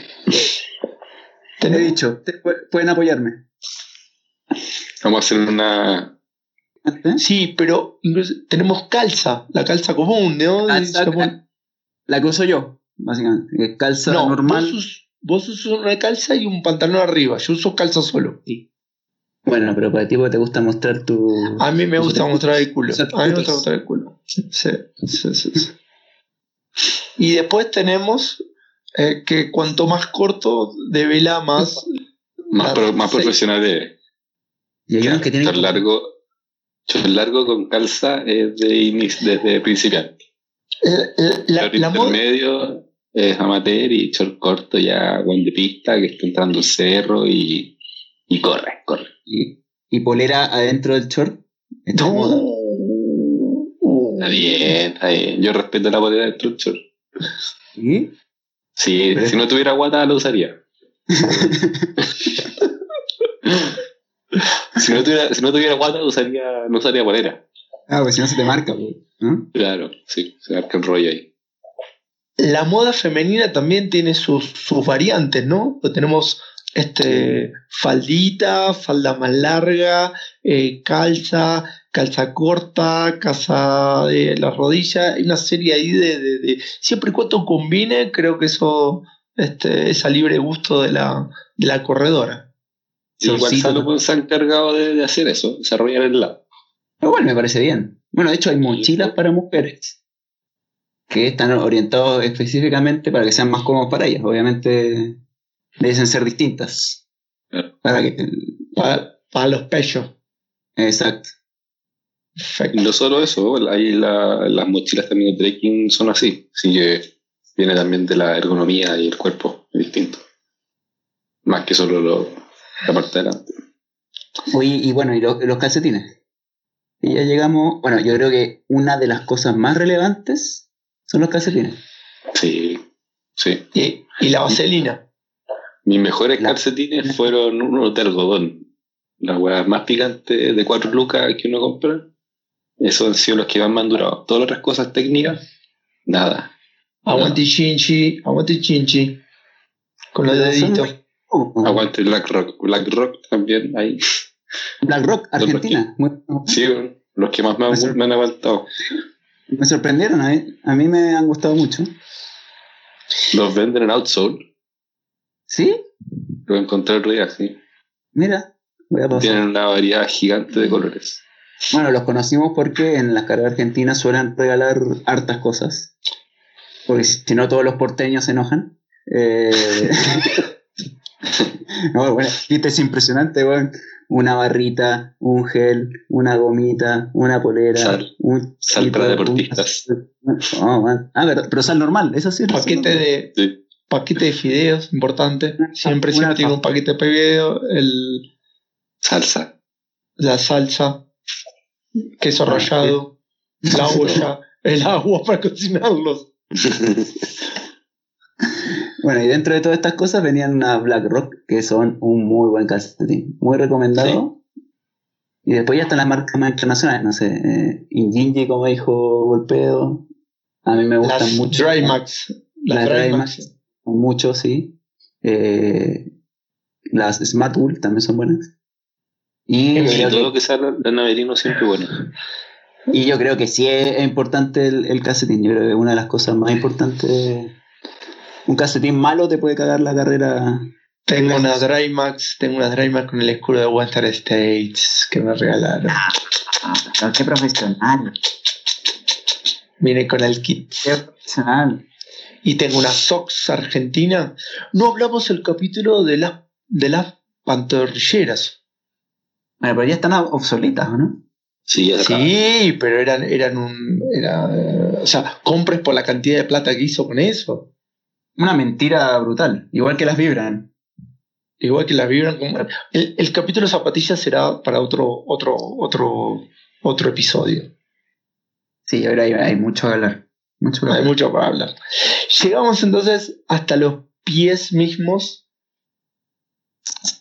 Te lo he dicho, te- pueden apoyarme. Vamos a hacer una. ¿Eh? Sí, pero incluso tenemos calza, la calza común, ¿no? Calza- Se pone- La que uso yo, básicamente. Calza no, normal. Vos, us- vos usas una calza y un pantalón arriba. Yo uso calza solo. Bueno, pero para ti porque te gusta mostrar tu... A mí me gusta mostrar el culo. A mí me gusta mostrar el culo. Sí, sí, sí, sí. Y después tenemos eh, que cuanto más corto devela más. Más, pro- más profesional de. Y hay unos que tienen... Chor largo. Chor largo con calza es de inicio, desde principiante. La, la- Chor la intermedio es amateur y chor corto ya buen de pista que está entrando el cerro y, y corre, corre. y, y polera adentro del short. Está moda. Está bien, está bien. Yo respeto la bolera del trucho. ¿Sí? Sí, Pero- si no tuviera guata lo usaría. si, no tuviera, si no tuviera guata usaría, no usaría bolera. Ah, pues si no se te marca, pues, ¿no? Claro, sí, se marca el rollo ahí. La moda femenina también tiene sus, sus variantes, ¿no? Pues tenemos este, faldita, falda más larga, eh, calza, calza corta, calza de la rodilla, hay una serie ahí de, de- de- siempre y cuando combine, creo que eso este, es a libre gusto de la, de la corredora. Igual. Salomon se ha encargado de, de hacer eso, desarrollar el lab. Igual me parece bien. Bueno, de hecho hay mochilas para mujeres que están orientados específicamente para que sean más cómodos para ellas. Obviamente deben ser distintas. Para que, Para, para los pechos. exacto. Perfecto. Y no solo eso, ahí la- las mochilas también de trekking son así, así que viene también de la ergonomía y el cuerpo, es distinto. Más que solo lo- la parte de delante. Oye, y bueno, y lo- los calcetines. Y ya llegamos, bueno, yo creo que una de las cosas más relevantes son los calcetines. Sí, sí. Y, y la vaselina. Mis mejores La- calcetines fueron unos de algodón. Las huevas más picantes de 4 lucas que uno compra. Esos han sido los que más me han durado. Todas las otras cosas técnicas, nada. Aguante chinchi, aguante chinchi. Con los deditos. muy- uh, Aguante Black Rock. Black Rock también ahí. Black Rock, Argentina. Sí, los que más me han, me han aguantado. me sorprendieron, a mí, a mí me han gustado mucho. Los venden en Outsole. ¿Sí? Lo encontré el día, sí. Mira, voy a pasar. Tienen una variedad gigante de colores. Bueno, los conocimos porque en las carreras argentinas suelen regalar hartas cosas. Porque si no, todos los porteños se enojan. Eh... no, bueno, viste, es impresionante, weón. Una barrita, un gel, una gomita, una polera, Sal. un Sal para un- deportistas. No, man. Ah, pero, pero sal normal, eso sí. Paquete de, Sí. Paquete de fideos, importante. Siempre, siempre un paquete de fideo, el, Salsa. la salsa, queso rallado, la olla, el agua para cocinarlos. Bueno, y dentro de todas estas cosas venían unas Black Rock, que son un muy buen calcetín, muy recomendado. Y después ya están las marcas más internacionales, no sé, eh, Injinji, como dijo Golpedo. A mí me gustan Las mucho. Dry Max. Las, Las Dry Dry Max. Max. Mucho, sí. Eh, las Smart Wool también son buenas. Y yo, Y creo todo que, lo que sea de naverino siempre bueno. y yo creo que sí es importante el, el calcetín. Yo creo que es una de las cosas más importantes. Un calcetín malo te puede cagar la carrera Tengo una Dry Max, tengo una Dry Max con el escudo de Western States que me regalaron. Ah, qué profesional, Viene con el kit. qué profesional. Y tengo una Sox argentina. No hablamos el capítulo de las de las pantorrilleras. Bueno, pero ya están obsoletas, ¿o ¿no? Sí. Sí, pero eran, eran un. Era, o sea, compres por la cantidad de plata que hizo con eso. Una mentira brutal, igual que las vibran. Igual que las vibran como. El, el capítulo de zapatillas será para otro, otro, otro, otro episodio. Sí, ahora hay, hay mucho que hablar. Mucho Hay hablar. mucho para hablar. Llegamos entonces hasta los pies mismos.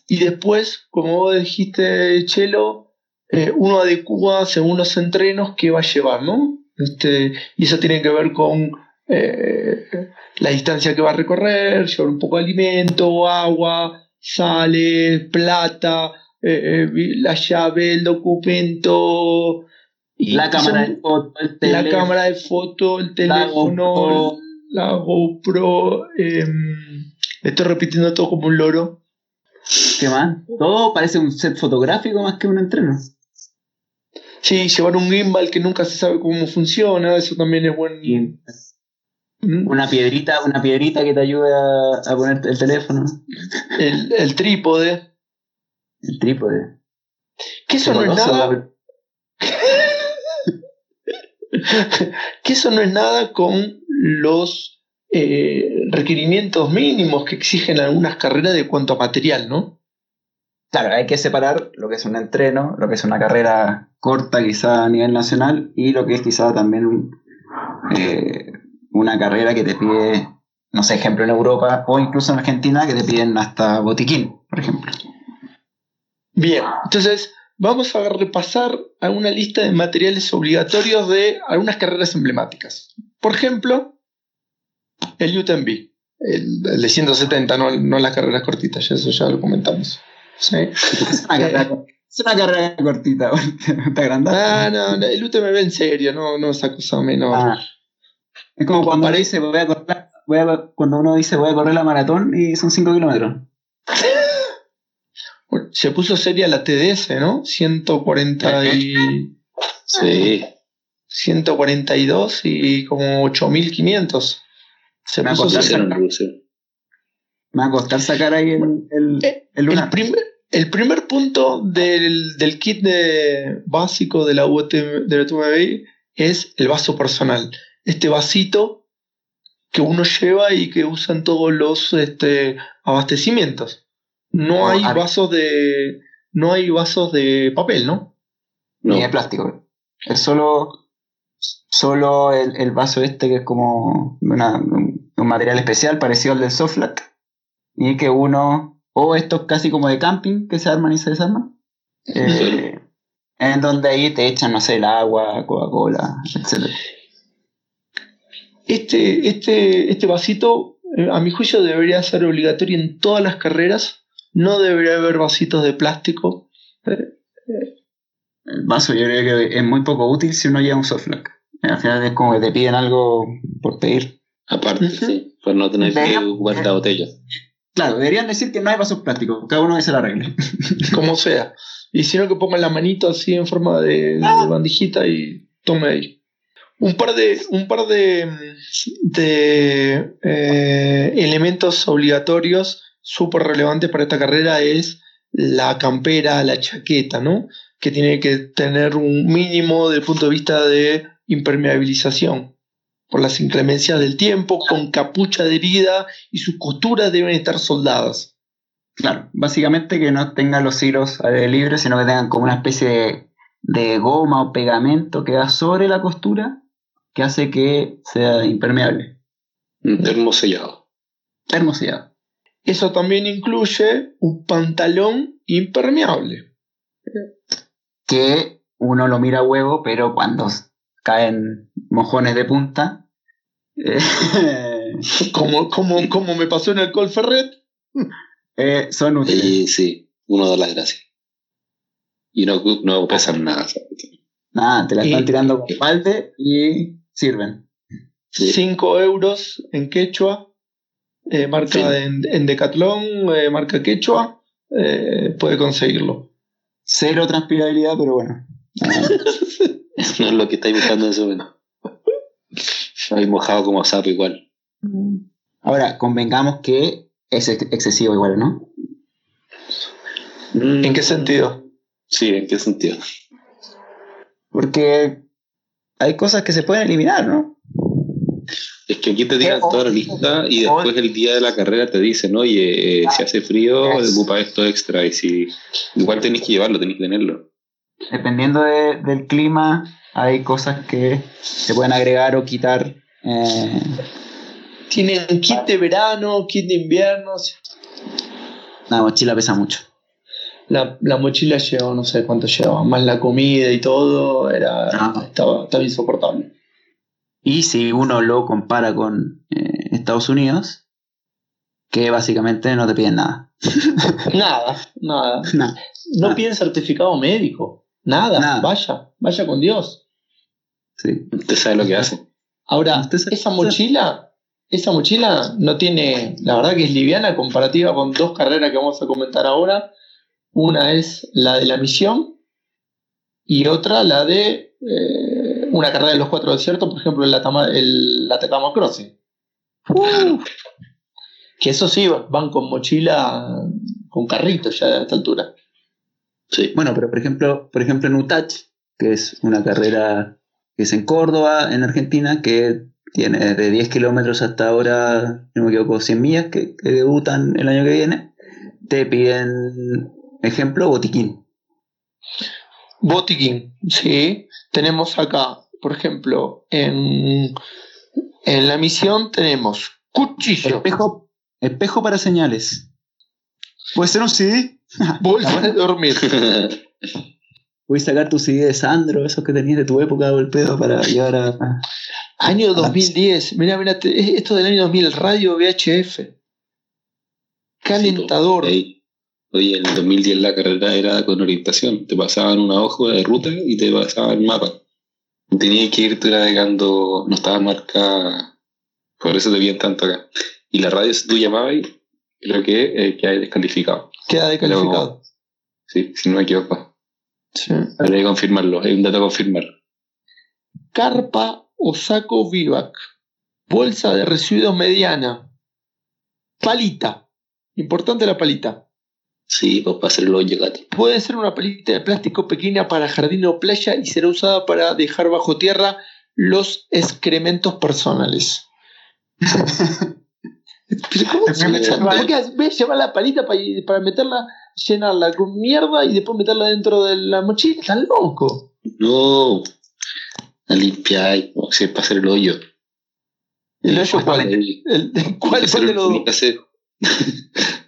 Y después, como vos dijiste, Chelo, eh, uno adecua según los entrenos que va a llevar, ¿no? Este, y eso tiene que ver con eh, la distancia que va a recorrer, llevar un poco de alimento, agua, sales, plata, eh, eh, la llave, el documento. Y La cámara son- de foto, el la teléfono, cámara de foto, el la teléfono, GoPro. la GoPro. em, estoy repitiendo todo como un loro. ¿Qué más? Todo parece un set fotográfico más que un entreno. Sí, llevar un gimbal que nunca se sabe cómo funciona, eso también es buen. ¿Mm? una piedrita, una piedrita que te ayude a, a poner el teléfono. El, el trípode. El trípode. Que eso no es. que eso no es nada con los eh, requerimientos mínimos que exigen algunas carreras de cuanto a material, ¿no? Claro, hay que separar lo que es un entreno, lo que es una carrera corta quizá a nivel nacional y lo que es quizá también un, eh, una carrera que te pide, no sé, ejemplo en Europa o incluso en Argentina que te piden hasta botiquín, por ejemplo. Bien, entonces vamos a repasar a una lista de materiales obligatorios de algunas carreras emblemáticas. Por ejemplo, el UTMB. el, el de 170, no, no las carreras cortitas, eso ya lo comentamos. Sí. Es una carrera, es una carrera cortita, te agrandas. Ah, no, no, el UTMB en serio, no, no esa cosa menor. Ah. Es como cuando uno dice voy a correr, voy a- cuando uno dice voy a correr la maratón y son 5 kilómetros. Se puso seria la TDS, ¿no? 140 y, Sí. 142 y como 8500. Se Me puso seria. Me va a costar sacar ahí el, el, Eh, el El lunar. primer, el primer punto del, del kit de, básico de la UTM, de la UTMB es el vaso personal. Este vasito que uno lleva y que usan todos los este, abastecimientos. No hay vasos de. No hay vasos de papel, ¿no? No. Ni de plástico. Es solo, solo el, el vaso este que es como una- un, un material especial parecido al del Softlack. Y que uno, o estos casi como de camping que se arman y se desarman. eh, en donde ahí te echan, no sé, el agua, Coca-Cola, etc. Este, este, este vasito, eh, a mi juicio, debería ser obligatorio en todas las carreras. No debería haber vasitos de plástico. Eh, El vaso yo creo que es muy poco útil si uno lleva un Softlack. Al final es como que te piden algo por pedir. Aparte, Ujú. sí. Por no tener que ocupar la botella. Claro, deberían decir que no hay vasos plásticos, cada uno se la arregle. como sea. Y si no, que pongan la manito así en forma de, de bandijita y tome ahí. Un par de, un par de, de eh, elementos obligatorios súper relevantes para esta carrera es la campera, la chaqueta, ¿no? Que tiene que tener un mínimo del punto de vista de impermeabilización por las inclemencias del tiempo, con capucha adherida y sus costuras deben estar soldadas. Claro, básicamente que no tengan los hilos al aire libre, sino que tengan como una especie de, de goma o pegamento que va sobre la costura que hace que sea impermeable. Un termo sellado. Termosellado. Eso también incluye un pantalón impermeable. Que uno lo mira a huevo, pero cuando caen mojones de punta, eh, Como, como, como me pasó en el Col Ferret. eh, son útiles. Y sí, uno da las gracias. Y no, no pesan nada. Nada, te la están Y- tirando con balde y sirven. Sí. 5 euros en quechua. Eh, marca Sí. en, en Decathlon, eh, marca quechua. eh, puede conseguirlo. Cero transpirabilidad, pero bueno. No es lo que estáis buscando en ese momento. Habéis mojado como sapo igual. Ahora, convengamos que es ex- excesivo igual, ¿no? ¿En qué sentido? Sí, ¿en qué sentido? Porque hay cosas que se pueden eliminar, ¿no? Es que aquí te tiran toda la lista y después el día de la carrera te dicen, oye, eh, si hace frío, Es- ocupa esto extra. Y si igual tenéis que llevarlo, tenéis que tenerlo. Dependiendo de- del clima, hay cosas que se pueden agregar o quitar. eh, Tienen kit de verano, kit de invierno. la mochila pesa mucho. La, la mochila lleva, no sé cuánto lleva, más la comida y todo, era, Ah. estaba, estaba insoportable. Y si uno lo compara con eh, Estados Unidos, que básicamente no te piden nada. Nada, nada. Nada. No piden certificado médico. Nada, Nada. vaya, vaya con Dios. Sí. Usted sabe lo que hace. Ahora, esa mochila, esa mochila no tiene, la verdad que es liviana comparativa con dos carreras que vamos a comentar ahora. Una es la de la misión y otra la de eh, una carrera de los cuatro desiertos, por ejemplo, el, Atama- el Atacama Crossing. Que eso sí, van con mochila, con carrito ya a esta altura. Sí. Bueno, pero por ejemplo, por ejemplo en UTACH, que es una carrera que es en Córdoba, en Argentina, que tiene de 10 kilómetros hasta ahora, no me equivoco, 100 millas, que, que debutan el año que viene, te piden, ejemplo, botiquín. Botiquín, sí. Tenemos acá, por ejemplo, en, en la misión tenemos cuchillo, Espejo, espejo para señales. ¿Puede ser un CD? bolsa de dormir, Voy a sacar tu CD de Sandro, esos que tenías de tu época el pedo para llevar a. a- Año 2010. Mira, mira, esto del año 2000, el radio VHF. Calentador. Oye, en el 2010 la carrera era con orientación. Te pasaban una hoja de ruta y te pasaban el mapa. Tenías que ir tú navegando, no estaba marcada. Por eso te veían tanto acá. Y la radio, si tú llamabas, creo que eh, queda descalificado. Queda descalificado. Sí, si no me equivoco. Sí. Habría que confirmarlo. Hay un dato a confirmar. Carpa o saco vivac. Bolsa de residuos mediana. Palita. Importante la palita. Sí, pues para hacer el hoyo gato. Puede ser una palita de plástico pequeña para jardín o playa y será usada para dejar bajo tierra los excrementos personales. Pero ¿cómo se voy a llevar la palita para, para meterla, llenarla con mierda y después meterla dentro de la mochila? ¿Estás loco? No. La limpiáis, o sea, para hacer el hoyo. ¿El hoyo cuál? El, Tenés ¿Cuál, cuál de los dos?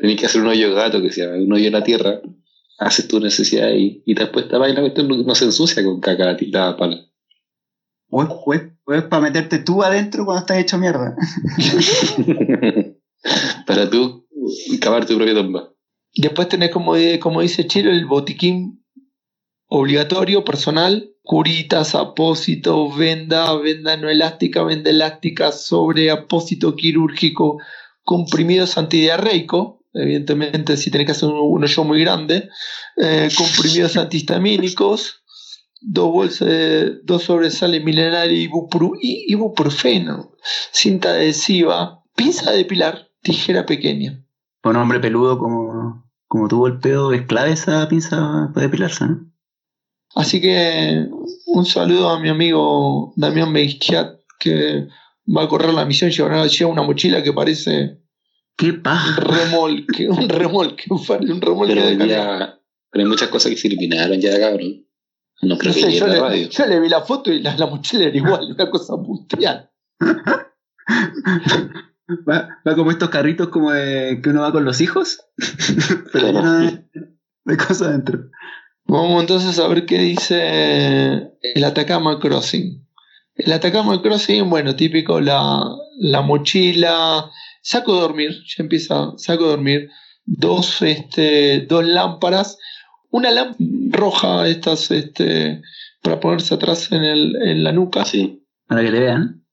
Tenés que hacer un hoyo gato que se llama un hoyo en la tierra. Haces tu necesidad ahí y después te vas y la cuestión no, no se ensucia con caca la tirada pala. O es, o es- o es para meterte tú adentro cuando estás hecho mierda. Para tú cavar tu propia tumba. Después tenés, como, como dice Chilo, el botiquín obligatorio, personal, curitas, apósito, venda, venda no elástica, venda elástica, sobre apósito quirúrgico, comprimidos antidiarreico, evidentemente si tenés que hacer un, hoyo muy grande, eh, comprimidos antihistamínicos, dos bolsas, dos sobresales milenarios ibupru, i- ibuprofeno, cinta adhesiva, pinza de pilar, tijera pequeña. Un hombre peludo como, como tuvo el pedo, es clave esa pinza para depilarse, ¿no? Así que un saludo a mi amigo Damián Meisquiat que va a correr la misión lleva lleva una mochila que parece ¡Qué un paja! remolque, un remolque, un un remolque Pero de día, pero hay muchas cosas que se eliminaron ya, cabrón. No creo No que sé, yo, le, radio. yo le vi la foto y la, la mochila era igual, una cosa mundial. Va, va como estos carritos como de que uno va con los hijos, pero lleno de, de cosas adentro. Vamos entonces a ver qué dice el Atacama Crossing. El Atacama Crossing, bueno, típico, la, la mochila, saco de dormir, ya empieza, saco de dormir, dos, este, dos lámparas, una lámpara roja, estas, este, para ponerse atrás en, el, en la nuca, Sí. Para que te vean.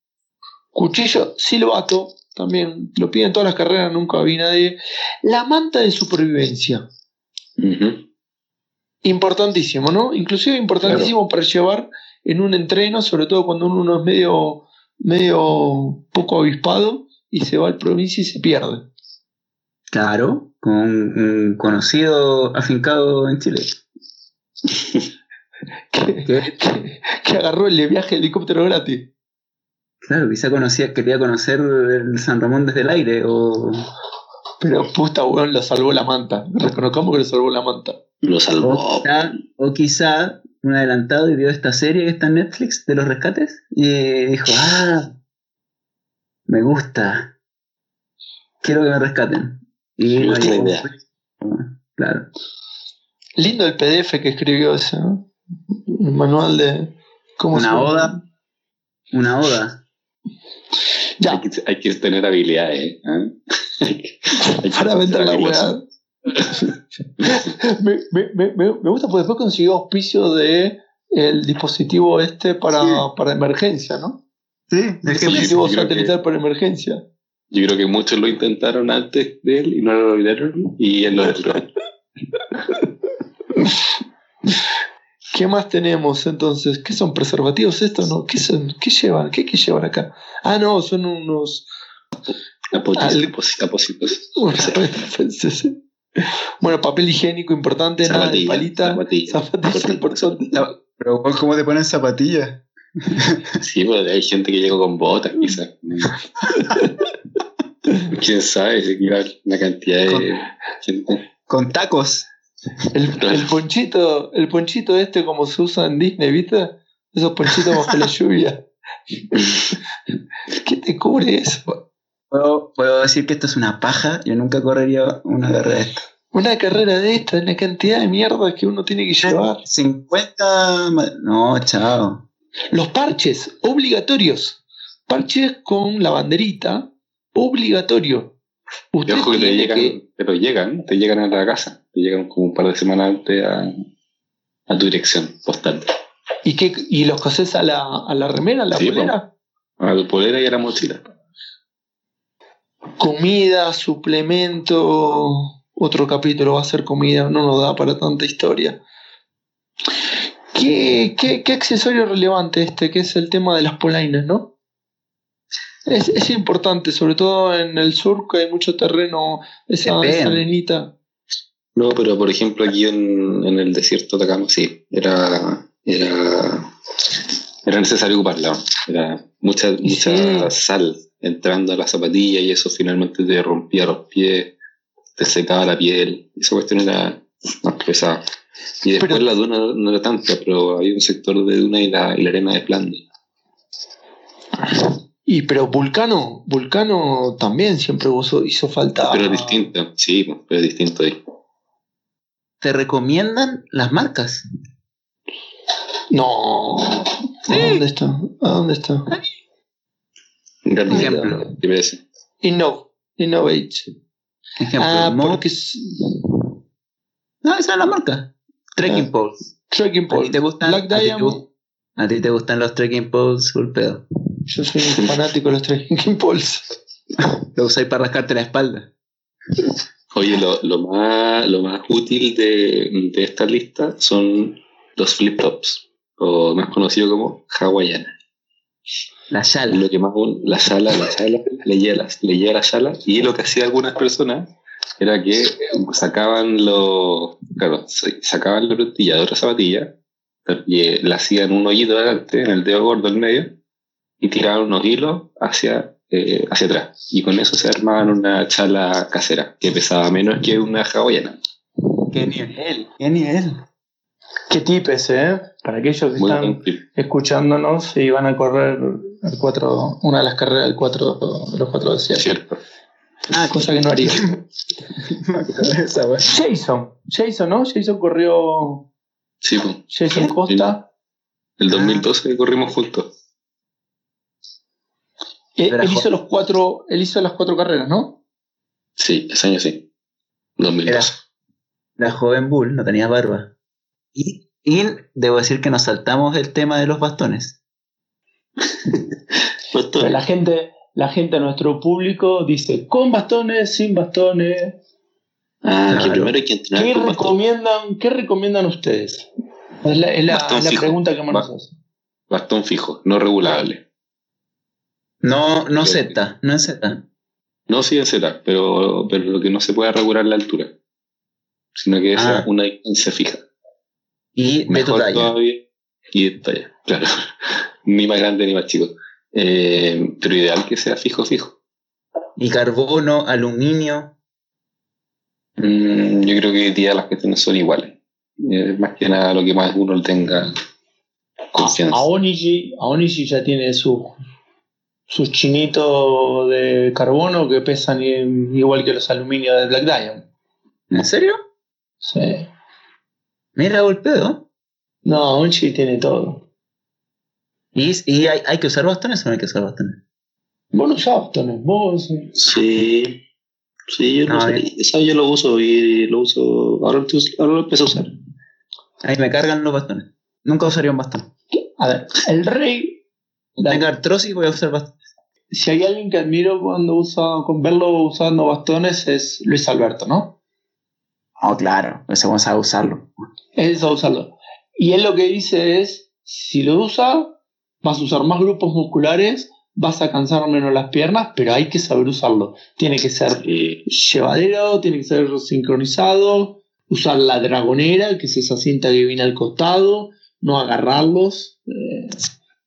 cuchillo, silbato, también lo piden todas las carreras, nunca vi nadie, la manta de supervivencia. Importantísimo, ¿no? Inclusive importantísimo para llevar en un entreno, sobre todo cuando uno es medio, medio poco avispado y se va al provincia y se pierde. Claro, con un, un conocido afincado en Chile. Que, que- que agarró el viaje de helicóptero gratis. Claro, quizá conocía, quería conocer el San Ramón desde el aire o, Pero puta, weón, lo salvó la manta. Reconozcamos que lo salvó la manta. Lo o, salvó. quizá, o quizá un adelantado y vio esta serie que está en Netflix de los rescates y dijo, ah, me gusta, quiero que me rescaten. Y Me gusta la ahí- idea. Claro. Lindo el PDF que escribió ese, ¿no? El manual de cómo Una oda. Una oda. Ya, Hay que, hay que tener habilidades. ¿eh? Hay que- hay que para vender la habilidoso. weá. me, me, me, me me gusta porque después consiguió auspicio de el dispositivo este para, Sí. para emergencia, ¿no? Sí, El del Sí, creo satelital para emergencia. Yo creo que muchos lo intentaron antes de él y no lo lograron y él lo logró. ¿Qué más tenemos entonces? ¿Qué son preservativos estos? No? ¿Qué, son? ¿Qué llevan? ¿Qué hay que llevar acá? Ah, no, son unos. Apósitos. Bueno, papel higiénico importante, nada de Zapatilla, palita. zapatilla. Zapatillas importante. La- pero vos, ¿cómo te ponen zapatillas? Sí, pues hay gente que llegó con botas, quizás. Quién sabe, se lleva una cantidad de gente. Con tacos. El, el ponchito, el ponchito este como se usa en Disney, ¿viste? Esos ponchitos bajo la lluvia. ¿Qué te cubre eso? Puedo, puedo decir que esto es una paja. Yo nunca correría una carrera de esto. Una carrera de esta, la cantidad de mierda que uno tiene que llevar. 50. ma- No, chao. Los parches, obligatorios. Parches con la banderita, obligatorio. Usted ojo que te llegan, que- pero llegan, te llegan a la casa, te llegan como un par de semanas antes a, a tu dirección postal. ¿Y, qué, ¿Y los cosés a la, a la remera, a la Sí, polera? A la polera y a la mochila. Comida, suplemento. Otro capítulo va a ser comida, no nos da para tanta historia. ¿Qué, qué, qué accesorio relevante este, que es el tema de las polainas, no? Es, es importante, sobre todo en el sur, que hay mucho terreno, esa, esa arenita. No, pero por ejemplo aquí en, en el desierto de Atacama sí, era, era, era necesario ocuparla. Era mucha, mucha Sí. sal entrando a la zapatilla y eso finalmente te rompía los pies, te secaba la piel. Esa cuestión era más pesada. Y después Pero- la duna no era tanta, pero hay un sector de duna y la, y la arena de Flandes. Y pero Vulcano, Vulcano también siempre hizo, hizo falta. Pero es distinto, sí, pero es distinto ahí. ¿Te recomiendan las marcas? No. ¿A dónde está? ¿A dónde está? Gran ejemplo. ¿qué me parece? Innov, Innovate. Ejemplo, Ah, porque es No, esa es la marca. Trekking Ah. poles. Trekking ¿A Pole. ti te gustan? Black ¿A ti te gust- ¿A ti te gustan los trekking poles full pedo? Yo soy un fanático de los Trekking Poles. Lo usáis para rascarte la espalda. Oye, lo, lo más, lo más útil de, de esta lista son los flip-flops, o más conocido como hawaiana. La shala. Lo que más la sala, la sala, leía la, leía la sala, y lo que hacía algunas personas era que sacaban los, claro, sa- sacaban la plantilla de otra zapatilla, y eh, le hacían un hoyito adelante, en el dedo gordo en medio, y tiraban unos hilos hacia, eh, hacia atrás. Y con eso se armaban una chala casera, que pesaba menos que una hawaiana. ¿Qué nivel? ¿Qué nivel? Qué tip ese, ¿eh? Para aquellos que Muy están escuchándonos y van a correr el 4, una de las carreras del 4 de los 4 desiertos. Cierto. Ah, Cosa que no haría. Jason. Jason, ¿no? Jason corrió. Sí, pues. Jason Costa. El 2012 corrimos juntos. Eh, él, hizo los cuatro, él hizo las cuatro carreras, ¿no? Sí, ese año sí. 2012. La joven Bull no tenía barba. Y, y debo decir que nos saltamos el tema de los bastones. Pero la gente, la gente, nuestro público, dice con bastones, sin bastones. Ah, que Claro. primero hay que entrenar ¿Qué con bastón. recomiendan, ¿Qué recomiendan ustedes? Es la, es la- Bastón la fijo. pregunta que más nos hacen. Bastón fijo, no regulable. No, no Z, no en Z. No sí en Z, pero, pero lo que no se puede regular la altura. Sino que sea Ah. una distancia fija. Y de tu Mejor talla. todavía. Y de talla, claro. ni más grande ni más chico. Eh, pero ideal que sea fijo, fijo. Y carbono, aluminio. Mm, yo creo que hoy día las cuestiones son iguales. Eh, más que nada lo que más uno tenga confianza. A Onishi, a Onishi ya tiene su, sus chinitos de carbono que pesan igual que los aluminios de Black Diamond. ¿En serio? Sí. Mira, golpeo. No, Onishi tiene todo. ¿Y, y hay, hay que usar bastones o no hay que usar bastones? Vos no usás bastones, vos. Sí, sí, yo, No, lo, bien. eso yo lo uso y lo uso. Ahora, lo- ahora lo empecé a usar. Ahí me cargan los bastones. Nunca usaría un bastón. A ver, el rey. la- Tengo artrosis voy a usar bastón. si hay alguien que admiro cuando usa, con verlo usando bastones es Luis Alberto, ¿no? Oh, claro. Ese vamos a usarlo. Es a usarlo. Y él lo que dice es, si lo usa, vas a usar más grupos musculares, vas a cansar menos las piernas, pero hay que saber usarlo. Tiene que ser llevadero, tiene que ser sincronizado, usar la dragonera, que es esa cinta que viene al costado, no agarrarlos. eh,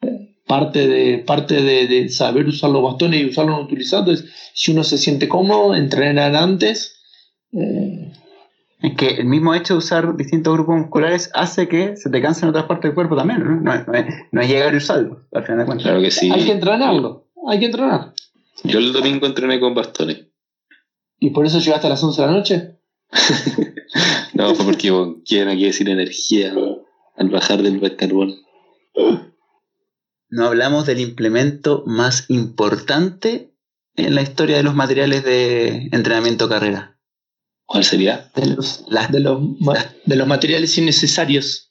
eh, parte de, parte de, de saber usar los bastones y usarlos no utilizando es si uno se siente cómodo, entrenar antes. eh, Es que el mismo hecho de usar distintos grupos musculares hace que se te cansen otras partes del cuerpo también, ¿no? No, es- no es, no es llegar y usarlo, al final de cuentas. claro que sí. Hay que entrenarlo, hay que entrenar. Yo el domingo entrené con bastones. ¿Y por eso llegaste a las 11 de la noche? no, fue porque bueno, quieren aquí decir energía ¿no? al bajar del carbón. No hablamos del implemento más importante en la historia de los materiales de entrenamiento carrera. ¿Cuál sería? De los, Las de los, ma- de los materiales innecesarios.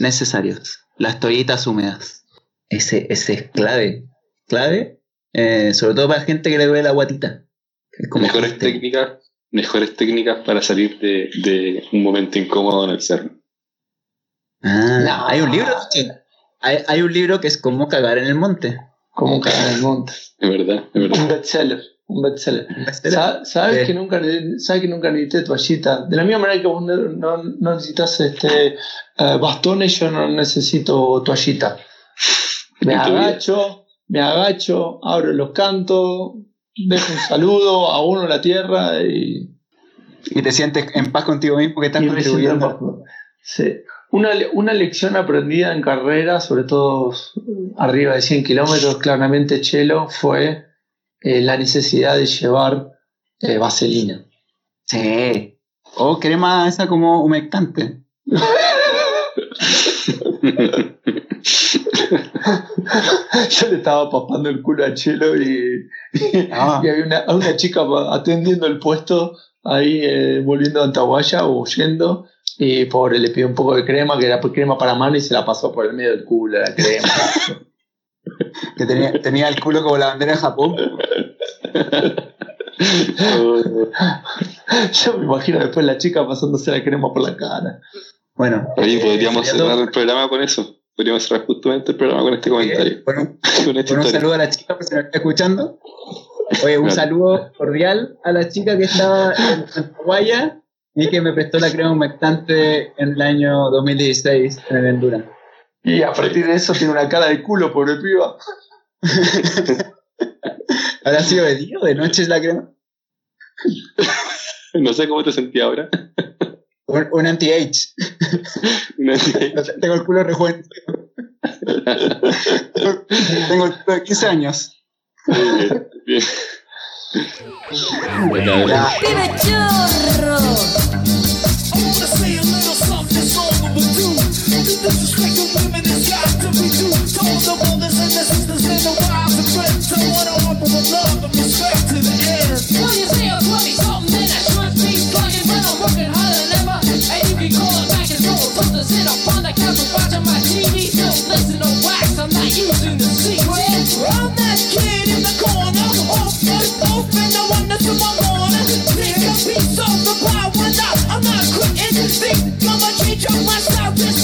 necesarios. Las toallitas húmedas. Ese, ese es clave. Clave, eh, sobre todo para gente que le duele la guatita. Es como mejores gente- técnicas, mejores técnicas para salir de, de un momento incómodo en el cerro. Ah, No. Hay un libro. Hay, hay un libro que es como cagar en el monte. Como cagar en el monte. Es verdad, es verdad. Un bestseller. Un bestseller. Sa- ¿Sabes Eh. que nunca sabes que nunca necesité toallita? De la misma manera que vos no, no- necesitas este, eh, bastones, yo no necesito toallita. Me agacho, me agacho, abro los cantos, dejo un saludo a uno la tierra y, Y te sientes en paz contigo mismo que estás contribuyendo. Sí. Una, una lección aprendida en carrera, sobre todo arriba de 100 kilómetros, claramente, Chelo, fue eh, la necesidad de llevar eh, vaselina. Sí. O crema esa como humectante. Yo le estaba papando el culo a Chelo y, Ah. y había una, una chica atendiendo el puesto ahí eh, volviendo a Antahuaya o huyendo. Y pobre, le pidió un poco de crema, que era crema para mano, y se la pasó por el medio del culo la crema. Que tenía, tenía el culo como la bandera de Japón. Yo me imagino después la chica pasándose la crema por la cara. Bueno. Oye, eh, podríamos cerrar todo. el programa con eso. Podríamos cerrar justamente el programa con este comentario. Bueno, Con esta Con un saludo a la chica por si nos está escuchando. Oye, un Claro. saludo cordial a la chica que estaba en Antahuaya y que me prestó la crema humectante en el año 2016 en el Endurance. Y a partir de eso tiene una cara de culo, pobre piba. ¿Habrá sido de día o de noche es la crema? No sé cómo te sentí ahora. Un, un anti-age. Tengo el culo rejuvenecido. Tengo el culo de 15 años. Bien, bien. Pibe chorro. Think I'ma change up my style.